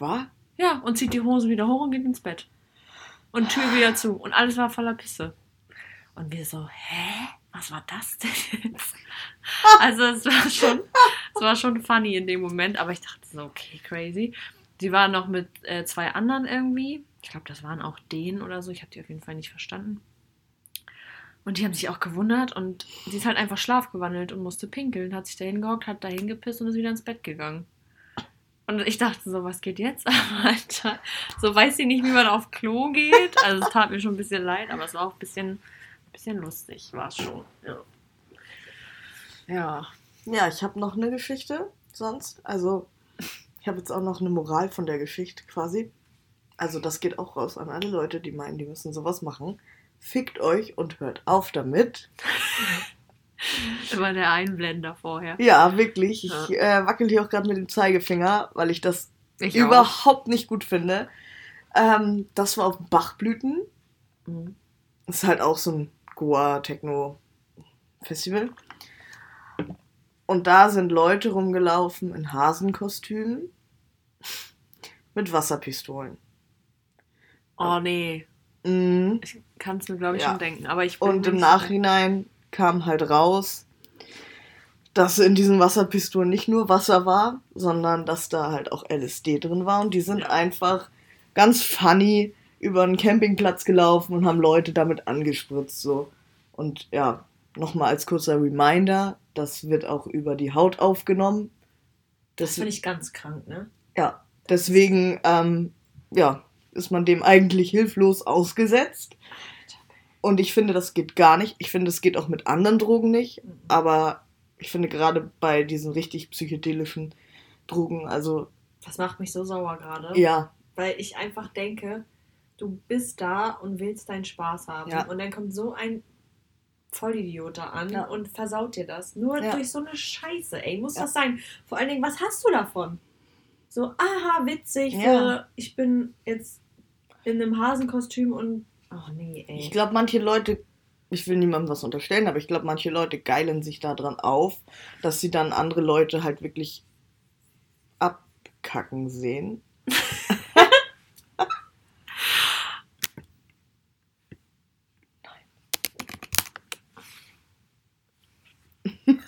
Speaker 1: war?
Speaker 2: Ja, und zieht die Hose wieder hoch und geht ins Bett. Und Tür wieder zu. Und alles war voller Pisse. Und wir so, hä? Was war das denn jetzt? Also es war schon, es war schon funny in dem Moment, aber ich dachte so, okay, crazy. Sie war noch mit äh, zwei anderen irgendwie. Ich glaube, das waren auch denen oder so. Ich habe die auf jeden Fall nicht verstanden. Und die haben sich auch gewundert und sie ist halt einfach schlafgewandelt und musste pinkeln. Hat sich da hingehockt, hat da hingepisst und ist wieder ins Bett gegangen. Und ich dachte so, was geht jetzt? Alter, so weiß sie nicht, wie man auf Klo geht. Also es tat mir schon ein bisschen leid, aber es war auch ein bisschen, ein bisschen lustig, war es schon. Ja. ja.
Speaker 1: Ja, ich habe noch eine Geschichte sonst. Also, ich habe jetzt auch noch eine Moral von der Geschichte quasi. Also, das geht auch raus an alle Leute, die meinen, die müssen sowas machen. Fickt euch und hört auf damit.
Speaker 2: Immer der Einblender vorher.
Speaker 1: Ja, wirklich. Ich
Speaker 2: Ja.
Speaker 1: äh, wackel hier auch gerade mit dem Zeigefinger, weil ich das
Speaker 2: Ich
Speaker 1: überhaupt nicht gut finde. Ähm, das war auf Bachblüten.
Speaker 2: Mhm.
Speaker 1: Ist halt auch so ein Goa-Techno-Festival. Und da sind Leute rumgelaufen in Hasenkostümen mit Wasserpistolen.
Speaker 2: Oh nee,
Speaker 1: Mhm.
Speaker 2: ich kann es mir glaube ich
Speaker 1: Ja.
Speaker 2: schon denken. Aber ich
Speaker 1: Und im. Nachhinein kam halt raus, dass in diesen Wasserpistolen nicht nur Wasser war, sondern dass da halt auch LSD drin war. Und die sind
Speaker 2: Ja.
Speaker 1: einfach ganz funny über einen Campingplatz gelaufen und haben Leute damit angespritzt. So. Und ja, nochmal als kurzer Reminder, das wird auch über die Haut aufgenommen.
Speaker 2: Das, das finde ich ganz krank, ne?
Speaker 1: Ja, deswegen, ähm, ja, ist man dem eigentlich hilflos ausgesetzt. Und ich finde, das geht gar nicht. Ich finde, es geht auch mit anderen Drogen nicht. Mhm. Aber ich finde gerade bei diesen richtig psychedelischen Drogen, also.
Speaker 2: Das macht mich so sauer gerade.
Speaker 1: Ja.
Speaker 2: Weil ich einfach denke, du bist da und willst deinen Spaß haben. Ja. Und dann kommt so ein Vollidiot da an ja. und versaut dir das. Nur ja. durch so eine Scheiße, ey. Muss das sein? Vor allen Dingen, was hast du davon? So, aha, witzig, für, ich bin jetzt in einem Hasenkostüm und. Ach nee, ey.
Speaker 1: Ich glaube, manche Leute, ich will niemandem was unterstellen, aber ich glaube, manche Leute geilen sich daran auf, dass sie dann andere Leute halt wirklich abkacken sehen.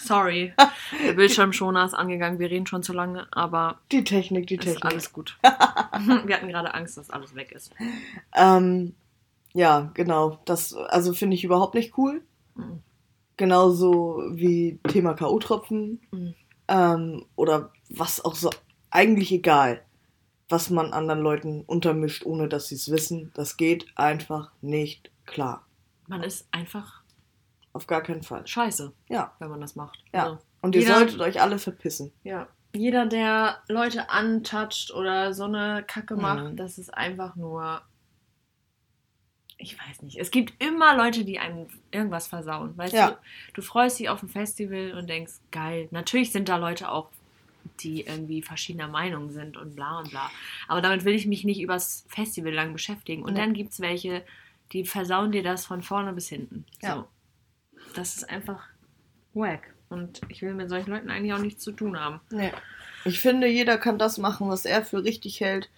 Speaker 2: Sorry. Der Bildschirmschoner ist angegangen. Wir reden schon zu lange, aber.
Speaker 1: Die Technik, die Technik.
Speaker 2: Ist alles gut. Wir hatten gerade Angst, dass alles weg ist.
Speaker 1: Ähm, ja, genau. Das also finde ich überhaupt nicht cool. Mhm. Genauso wie Thema K.O.-Tropfen. Mhm. Ähm, oder was auch so. Eigentlich egal, was man anderen Leuten untermischt, ohne dass sie es wissen. Das geht einfach nicht klar.
Speaker 2: Man ist einfach
Speaker 1: auf gar keinen Fall.
Speaker 2: Scheiße.
Speaker 1: Ja.
Speaker 2: Wenn man das macht.
Speaker 1: Ja. Also, und ihr jeder, solltet euch alle verpissen.
Speaker 2: Ja. Jeder, der Leute antatscht oder so eine Kacke macht, mhm. das ist einfach nur. Ich weiß nicht. Es gibt immer Leute, die einem irgendwas versauen. Weißt ja. du, du freust dich auf ein Festival und denkst, geil. Natürlich sind da Leute auch, die irgendwie verschiedener Meinung sind und bla und bla. Aber damit will ich mich nicht übers Festival lang beschäftigen. Und ja. dann gibt es welche, die versauen dir das von vorne bis hinten. Ja. So das ist einfach wack. Und ich will mit solchen Leuten eigentlich auch nichts zu tun haben.
Speaker 1: Nee. Ich finde, jeder kann das machen, was er für richtig hält.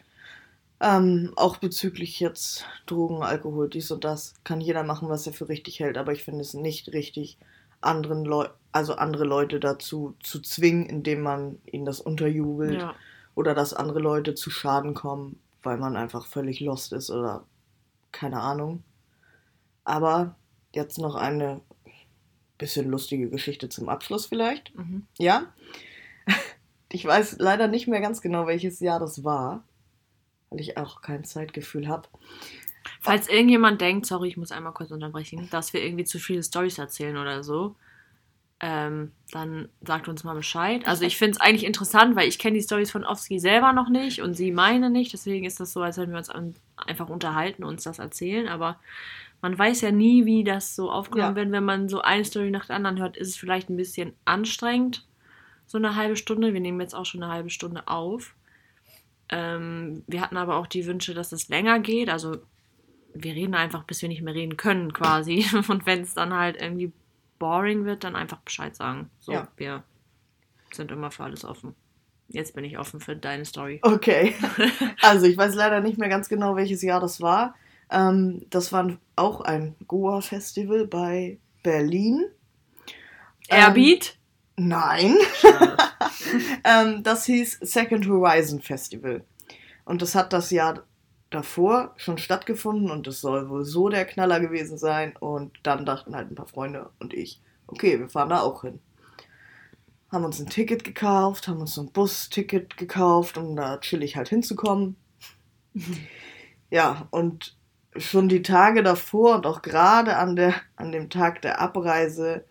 Speaker 1: Ähm, auch bezüglich jetzt Drogen, Alkohol, dies und das, kann jeder machen, was er für richtig hält. Aber ich finde es nicht richtig, anderen Leu also andere Leute dazu zu zwingen, indem man ihnen das unterjubelt. Ja. Oder dass andere Leute zu Schaden kommen, weil man einfach völlig lost ist oder keine Ahnung. Aber jetzt noch eine bisschen lustige Geschichte zum Abschluss vielleicht. Mhm. Ja. Ich weiß leider nicht mehr ganz genau, welches Jahr das war, weil ich auch kein Zeitgefühl habe.
Speaker 2: Falls irgendjemand denkt, sorry, ich muss einmal kurz unterbrechen, dass wir irgendwie zu viele Stories erzählen oder so, ähm, dann sagt uns mal Bescheid. Also ich finde es eigentlich interessant, weil ich kenne die Stories von Ofsky selber noch nicht und sie meine nicht. Deswegen ist das so, als wenn wir uns einfach unterhalten und uns das erzählen. Aber man weiß ja nie, wie das so aufgenommen ja. wird. Wenn man so eine Story nach der anderen hört, ist es vielleicht ein bisschen anstrengend. So eine halbe Stunde. Wir nehmen jetzt auch schon eine halbe Stunde auf. Ähm, wir hatten aber auch die Wünsche, dass es länger geht. Also wir reden einfach, bis wir nicht mehr reden können, quasi. Und wenn es dann halt irgendwie boring wird, dann einfach Bescheid sagen. So, ja. wir sind immer für alles offen. Jetzt bin ich offen für deine Story.
Speaker 1: Okay. Also ich weiß leider nicht mehr ganz genau, welches Jahr das war. Ähm, das war auch ein Goa-Festival bei Berlin.
Speaker 2: Airbeat?
Speaker 1: Ähm, nein. ähm, das hieß Second Horizon Festival. Und das hat das Jahr davor schon stattgefunden und es soll wohl so der Knaller gewesen sein. Und dann dachten halt ein paar Freunde und ich, okay, wir fahren da auch hin. Haben uns ein Ticket gekauft, haben uns so ein Busticket gekauft, um da chillig halt hinzukommen. ja, und schon die Tage davor und auch gerade an, der, an dem Tag der Abreise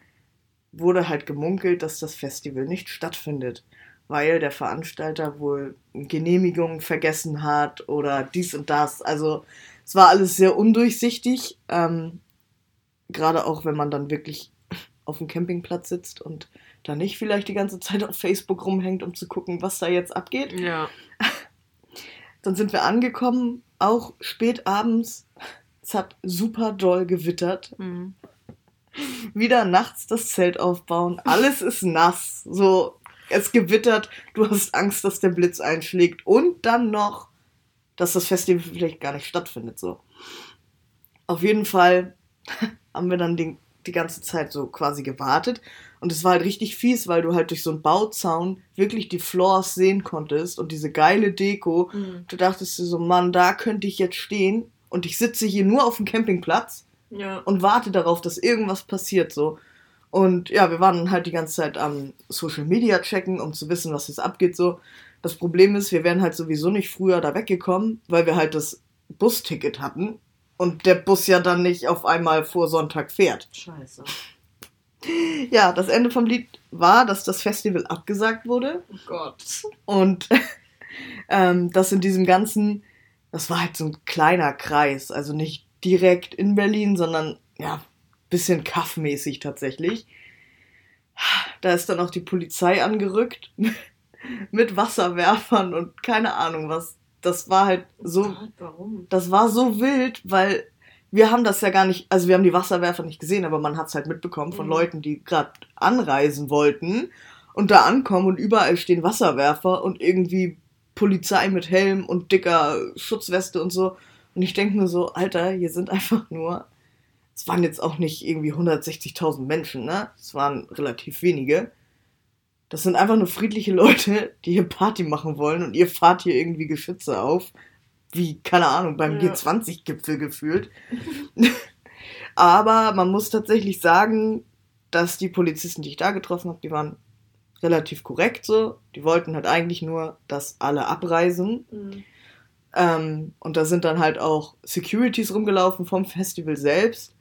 Speaker 1: wurde halt gemunkelt, dass das Festival nicht stattfindet, weil der Veranstalter wohl Genehmigungen vergessen hat oder dies und das. Also es war alles sehr undurchsichtig, ähm, gerade auch wenn man dann wirklich auf dem Campingplatz sitzt und da nicht vielleicht die ganze Zeit auf Facebook rumhängt, um zu gucken, was da jetzt abgeht.
Speaker 2: Ja.
Speaker 1: Dann sind wir angekommen, auch spät abends. Es hat super doll gewittert. Mhm. Wieder nachts das Zelt aufbauen. Alles ist nass. So, es gewittert. Du hast Angst, dass der Blitz einschlägt. Und dann noch, dass das Festival vielleicht gar nicht stattfindet. So. Auf jeden Fall haben wir dann den, die ganze Zeit so quasi gewartet. Und es war halt richtig fies, weil du halt durch so einen Bauzaun wirklich die Floors sehen konntest und diese geile Deko. Mhm. Du dachtest dir so, Mann, da könnte ich jetzt stehen und ich sitze hier nur auf dem Campingplatz
Speaker 2: Ja.
Speaker 1: und warte darauf, dass irgendwas passiert so. Und ja, wir waren halt die ganze Zeit am Social Media checken, um zu wissen, was jetzt abgeht so. Das Problem ist, wir wären halt sowieso nicht früher da weggekommen, weil wir halt das Busticket hatten und der Bus ja dann nicht auf einmal vor Sonntag fährt.
Speaker 2: Scheiße.
Speaker 1: Ja, das Ende vom Lied war, dass das Festival abgesagt wurde
Speaker 2: Oh Gott.
Speaker 1: und ähm, das in diesem ganzen, das war halt so ein kleiner Kreis, also nicht direkt in Berlin, sondern ja, bisschen kaffmäßig tatsächlich. Da ist dann auch die Polizei angerückt mit Wasserwerfern und keine Ahnung was. Das war halt so,
Speaker 2: Gott, warum?
Speaker 1: das war so wild, weil wir haben das ja gar nicht, also wir haben die Wasserwerfer nicht gesehen, aber man hat es halt mitbekommen von
Speaker 2: Mhm.
Speaker 1: Leuten, die gerade anreisen wollten und da ankommen und überall stehen Wasserwerfer und irgendwie Polizei mit Helm und dicker Schutzweste und so. Und ich denke mir so, Alter, hier sind einfach nur, es waren jetzt auch nicht irgendwie 160.000 Menschen, ne? Es waren relativ wenige. Das sind einfach nur friedliche Leute, die hier Party machen wollen und ihr fahrt hier irgendwie Geschütze auf. Wie, keine Ahnung, beim
Speaker 2: Ja.
Speaker 1: G20-Gipfel gefühlt. Aber man muss tatsächlich sagen, dass die Polizisten, die ich da getroffen habe, die waren relativ korrekt so. Die wollten halt eigentlich nur, dass alle abreisen.
Speaker 2: Mhm.
Speaker 1: Ähm, und da sind dann halt auch Securities rumgelaufen vom Festival selbst.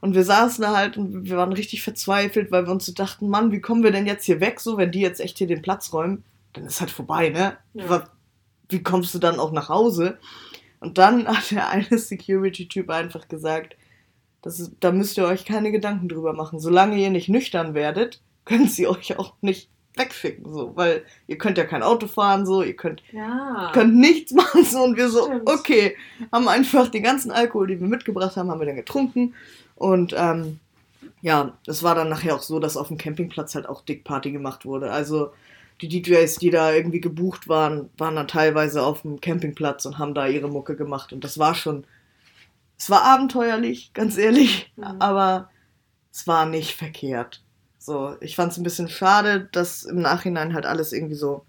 Speaker 1: Und wir saßen da halt und wir waren richtig verzweifelt, weil wir uns so dachten, Mann, wie kommen wir denn jetzt hier weg? So, wenn die jetzt echt hier den Platz räumen, dann ist halt vorbei, ne?
Speaker 2: Ja.
Speaker 1: Wie kommst du dann auch nach Hause? Und dann hat der eine Security-Typ einfach gesagt, das ist, da müsst ihr euch keine Gedanken drüber machen. Solange ihr nicht nüchtern werdet, können sie euch auch nicht wegschicken, so, weil ihr könnt ja kein Auto fahren, so, ihr könnt
Speaker 2: Ja.
Speaker 1: könnt nichts machen. So, und wir so,
Speaker 2: Stimmt.
Speaker 1: okay, haben einfach den ganzen Alkohol, den wir mitgebracht haben, haben wir dann getrunken. Und ähm, ja, es war dann nachher auch so, dass auf dem Campingplatz halt auch dick Party gemacht wurde. Also die DJs, die da irgendwie gebucht waren, waren dann teilweise auf dem Campingplatz und haben da ihre Mucke gemacht. Und das war schon, es war abenteuerlich, ganz ehrlich,
Speaker 2: Mhm.
Speaker 1: aber es war nicht verkehrt. So, ich fand es ein bisschen schade, dass im Nachhinein halt alles irgendwie so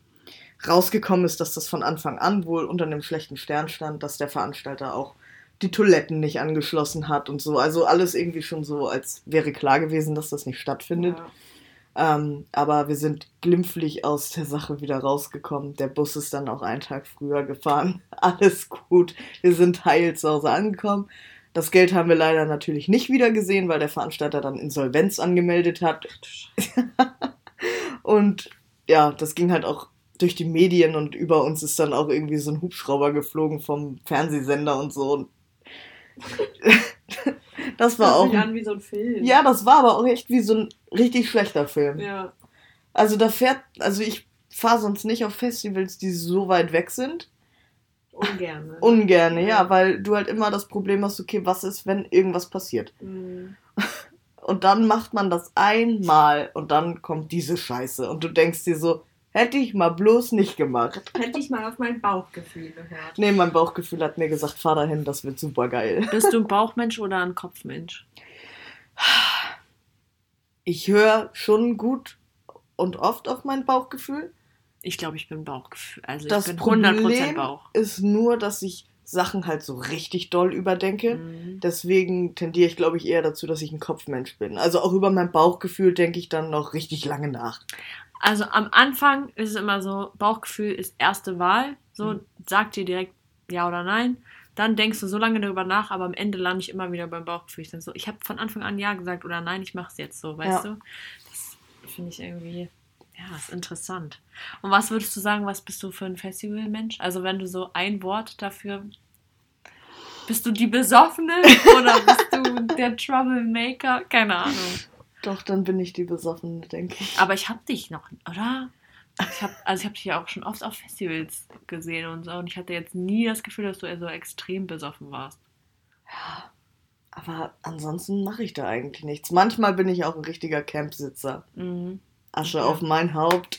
Speaker 1: rausgekommen ist, dass das von Anfang an wohl unter einem schlechten Stern stand, dass der Veranstalter auch die Toiletten nicht angeschlossen hat und so. Also alles irgendwie schon so, als wäre klar gewesen, dass das nicht stattfindet.
Speaker 2: Ja.
Speaker 1: Ähm, aber wir sind glimpflich aus der Sache wieder rausgekommen. Der Bus ist dann auch einen Tag früher gefahren. Alles gut. Wir sind heil zu Hause angekommen. Das Geld haben wir leider natürlich nicht wieder gesehen, weil der Veranstalter dann Insolvenz angemeldet hat. Und ja, das ging halt auch durch die Medien und über uns ist dann auch irgendwie so ein Hubschrauber geflogen vom Fernsehsender und so. Und das war
Speaker 2: Hört
Speaker 1: auch.
Speaker 2: sich an wie so ein Film.
Speaker 1: Ja, das war aber auch echt wie so ein richtig schlechter Film.
Speaker 2: Ja.
Speaker 1: Also da fährt, also ich fahre sonst nicht auf Festivals, die so weit weg sind.
Speaker 2: Ungern. ne?
Speaker 1: Ungerne, ja,
Speaker 2: Ja.
Speaker 1: weil du halt immer das Problem hast, okay, was ist, wenn irgendwas passiert?
Speaker 2: Mhm.
Speaker 1: Und dann macht man das einmal und dann kommt diese Scheiße und du denkst dir so, hätte ich mal bloß nicht gemacht.
Speaker 2: Hätte ich mal auf mein Bauchgefühl gehört.
Speaker 1: Nee, mein Bauchgefühl hat mir gesagt, fahr dahin, das wird super geil.
Speaker 2: Bist du ein Bauchmensch oder ein Kopfmensch?
Speaker 1: Ich höre schon gut und oft auf mein Bauchgefühl.
Speaker 2: Ich glaube, ich bin Bauchgefühl. Also
Speaker 1: Das
Speaker 2: ich bin 100%
Speaker 1: Problem
Speaker 2: Bauch.
Speaker 1: ist nur, dass ich Sachen halt so richtig doll überdenke.
Speaker 2: Mhm.
Speaker 1: Deswegen tendiere ich, glaube ich, eher dazu, dass ich ein Kopfmensch bin. Also auch über mein Bauchgefühl denke ich dann noch richtig lange nach.
Speaker 2: Also am Anfang ist es immer so, Bauchgefühl ist erste Wahl. So,
Speaker 1: Mhm.
Speaker 2: sagt dir direkt ja oder nein. Dann denkst du so lange darüber nach, aber am Ende lande ich immer wieder beim Bauchgefühl. Ich, so, ich habe von Anfang an ja gesagt oder nein, ich mache es jetzt so, weißt
Speaker 1: Ja.
Speaker 2: du? Das finde ich irgendwie, ja, ist interessant. Und was würdest du sagen, was bist du für ein Festivalmensch? Also wenn du so ein Wort dafür, bist du die Besoffene oder bist du der Troublemaker? Keine Ahnung.
Speaker 1: Doch, dann bin ich die Besoffene, denke ich.
Speaker 2: Aber ich hab dich noch, oder? Ich hab, also ich habe dich ja auch schon oft auf Festivals gesehen und so. Und ich hatte jetzt nie das Gefühl, dass du so extrem besoffen warst.
Speaker 1: Ja, aber ansonsten mache ich da eigentlich nichts. Manchmal bin ich auch ein richtiger Campsitzer.
Speaker 2: Mhm.
Speaker 1: Asche
Speaker 2: Ja.
Speaker 1: auf mein Haupt.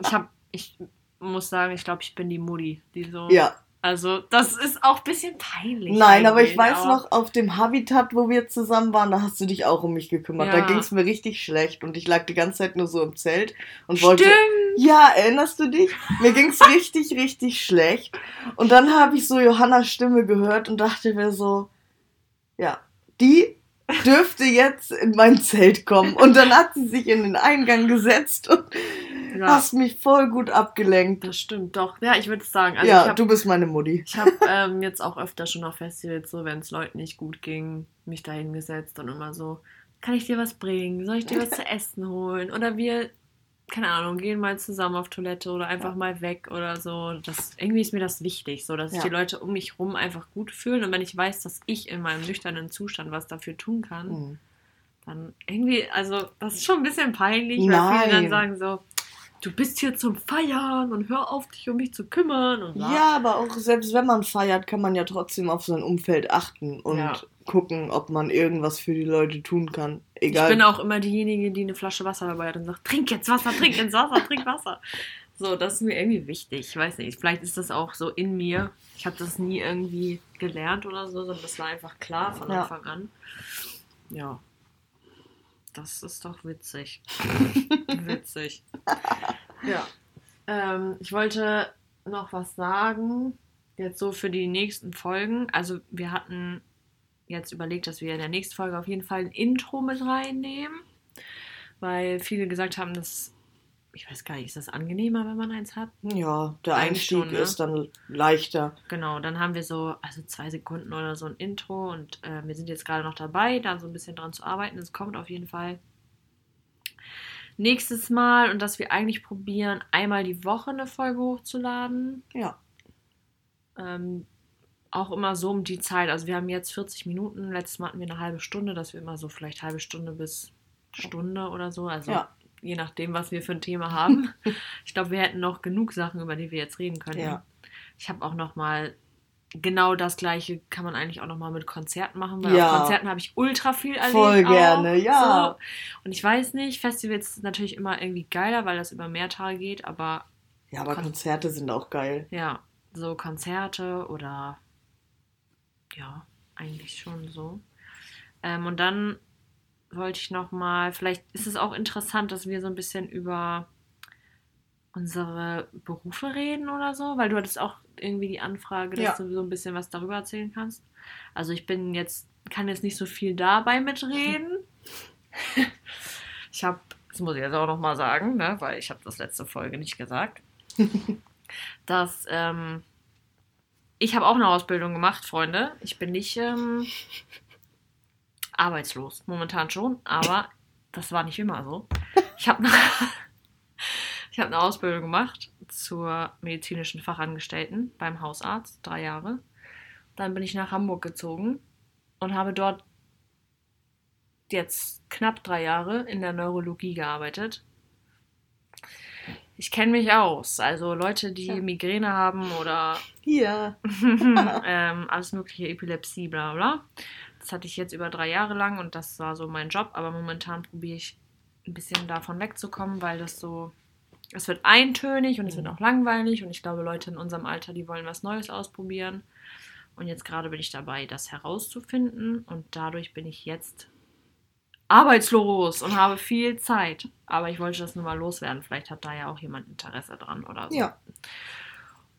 Speaker 2: Ich hab, ich muss sagen, ich glaube, ich bin die Mutti, die so.
Speaker 1: ja.
Speaker 2: Also, das ist auch ein bisschen peinlich.
Speaker 1: Nein, aber ich weiß
Speaker 2: aber-
Speaker 1: noch, auf dem Habitat, wo wir zusammen waren, da hast du dich auch um mich gekümmert. Da
Speaker 2: Ja.
Speaker 1: ging es mir richtig schlecht und ich lag die ganze Zeit nur so im Zelt und wollte.
Speaker 2: Stimmt!
Speaker 1: Ja, erinnerst du dich? Mir ging's richtig, richtig schlecht. Und dann habe ich so Johannas Stimme gehört und dachte mir so, Ja, die dürfte jetzt in mein Zelt kommen. Und dann hat sie sich in den Eingang gesetzt und
Speaker 2: Ja.
Speaker 1: hast mich voll gut abgelenkt.
Speaker 2: Das stimmt doch. Ja, ich würde sagen. Also
Speaker 1: ja,
Speaker 2: hab,
Speaker 1: du bist meine Mutti.
Speaker 2: Ich habe ähm, jetzt auch öfter schon auf Festivals, so wenn es Leuten nicht gut ging, mich da hingesetzt und immer so, kann ich dir was bringen? Soll ich dir was zu essen holen? Oder wir, keine Ahnung, gehen mal zusammen auf Toilette oder einfach mal weg oder so. Das, irgendwie ist mir das wichtig, so dass
Speaker 1: Ja.
Speaker 2: sich die Leute um mich rum einfach gut fühlen. Und wenn ich weiß, dass ich in meinem nüchternen Zustand was dafür tun kann,
Speaker 1: Hm.
Speaker 2: dann irgendwie, also das ist schon ein bisschen peinlich, weil viele dann
Speaker 1: Nein.
Speaker 2: sagen so, du bist hier zum Feiern und hör auf, dich um mich zu kümmern. Und bla.
Speaker 1: Ja, aber auch selbst wenn man feiert, kann man ja trotzdem auf sein Umfeld achten und
Speaker 2: Ja.
Speaker 1: gucken, ob man irgendwas für die Leute tun kann. Egal.
Speaker 2: Ich bin auch immer diejenige, die eine Flasche Wasser dabei hat und sagt, trink jetzt Wasser, trink jetzt Wasser, trink Wasser. So, das ist mir irgendwie wichtig. Ich weiß nicht, vielleicht ist das auch so in mir. Ich habe das nie irgendwie gelernt oder so, sondern das war einfach klar von
Speaker 1: Ja.
Speaker 2: Anfang an. Ja. Das ist doch witzig. witzig. Ja. Ähm, ich wollte noch was sagen, jetzt so für die nächsten Folgen. Also wir hatten jetzt überlegt, dass wir in der nächsten Folge auf jeden Fall ein Intro mit reinnehmen, weil viele gesagt haben, dass ich weiß gar nicht, ist das angenehmer, wenn man eins hat?
Speaker 1: ja, der
Speaker 2: Eigentlich
Speaker 1: Einstieg
Speaker 2: schon, ne?
Speaker 1: ist dann leichter.
Speaker 2: Genau, dann haben wir so, also zwei Sekunden oder so ein Intro und äh, wir sind jetzt gerade noch dabei, da so ein bisschen dran zu arbeiten. Es kommt auf jeden Fall nächstes Mal und dass wir eigentlich probieren, einmal die Woche eine Folge hochzuladen.
Speaker 1: Ja.
Speaker 2: Ähm, auch immer so um die Zeit. Also wir haben jetzt 40 Minuten, letztes Mal hatten wir eine halbe Stunde, dass wir immer so vielleicht halbe Stunde bis Stunde oder so. Also
Speaker 1: Ja.
Speaker 2: Je nachdem, was wir für ein Thema haben. ich glaube, wir hätten noch genug Sachen, über die wir jetzt reden können.
Speaker 1: Ja.
Speaker 2: Ich habe auch noch mal genau das gleiche kann man eigentlich auch noch mal mit Konzerten machen, weil
Speaker 1: Ja.
Speaker 2: auf Konzerten habe ich ultra viel erlebt.
Speaker 1: Voll
Speaker 2: auch,
Speaker 1: gerne, ja.
Speaker 2: So. Und ich weiß nicht, Festivals ist natürlich immer irgendwie geiler, weil das über mehr Tage geht, aber
Speaker 1: Ja, aber
Speaker 2: Kon-
Speaker 1: Konzerte sind auch geil.
Speaker 2: ja, so Konzerte oder ja, eigentlich schon so. Ähm, und dann wollte ich noch mal, vielleicht ist es auch interessant, dass wir so ein bisschen über unsere Berufe reden oder so, weil du hattest auch irgendwie die Anfrage, dass
Speaker 1: Ja.
Speaker 2: du so ein bisschen was darüber erzählen kannst. Also ich bin jetzt, kann jetzt nicht so viel dabei mitreden. ich habe, das muss ich jetzt auch noch mal sagen, ne, weil ich habe das letzte Folge nicht gesagt, dass ähm, ich habe auch eine Ausbildung gemacht, Freunde. Ich bin nicht ähm, arbeitslos, momentan schon, aber das war nicht immer so. Ich habe ich hab eine Ausbildung gemacht zur medizinischen Fachangestellten beim Hausarzt, drei Jahre. Dann bin ich nach Hamburg gezogen und habe dort jetzt knapp drei Jahre in der Neurologie gearbeitet. Ich kenne mich aus. Also Leute, die
Speaker 1: Ja.
Speaker 2: Migräne haben oder
Speaker 1: Hier.
Speaker 2: ähm, alles mögliche, Epilepsie, bla bla. Das hatte ich jetzt über drei Jahre lang und das war so mein Job, aber momentan probiere ich ein bisschen davon wegzukommen, weil das so, es wird eintönig und es wird auch langweilig und ich glaube, Leute in unserem Alter, die wollen was Neues ausprobieren. Und jetzt gerade bin ich dabei, das herauszufinden und dadurch bin ich jetzt arbeitslos und habe viel Zeit. Aber ich wollte das nur mal loswerden. Vielleicht hat da ja auch jemand Interesse dran oder so.
Speaker 1: Ja.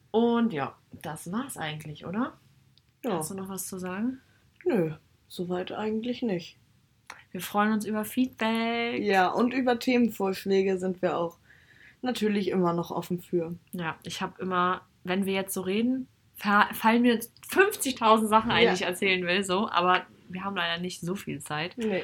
Speaker 2: Und ja, das war's eigentlich, oder?
Speaker 1: ja.
Speaker 2: Hast du noch was zu sagen?
Speaker 1: Nö, soweit eigentlich nicht.
Speaker 2: Wir freuen uns über Feedback.
Speaker 1: Ja, und über Themenvorschläge sind wir auch natürlich immer noch offen für.
Speaker 2: Ja, ich habe immer, wenn wir jetzt so reden, fa- fallen mir jetzt 50.000 Sachen ein,
Speaker 1: Ja.
Speaker 2: die ich erzählen will, so, aber wir haben leider nicht so viel Zeit.
Speaker 1: Nee.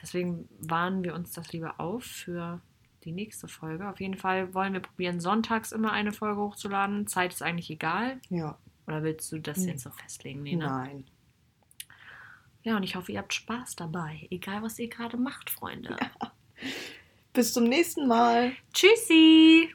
Speaker 2: Deswegen warnen wir uns das lieber auf für die nächste Folge. Auf jeden Fall wollen wir probieren, sonntags immer eine Folge hochzuladen. Zeit ist eigentlich egal.
Speaker 1: Ja.
Speaker 2: Oder willst du das
Speaker 1: Nee.
Speaker 2: jetzt so festlegen? Nee, ne?
Speaker 1: Nein.
Speaker 2: Ja, und ich hoffe, ihr habt Spaß dabei. Egal, was ihr gerade macht, Freunde.
Speaker 1: Bis zum nächsten Mal.
Speaker 2: Tschüssi!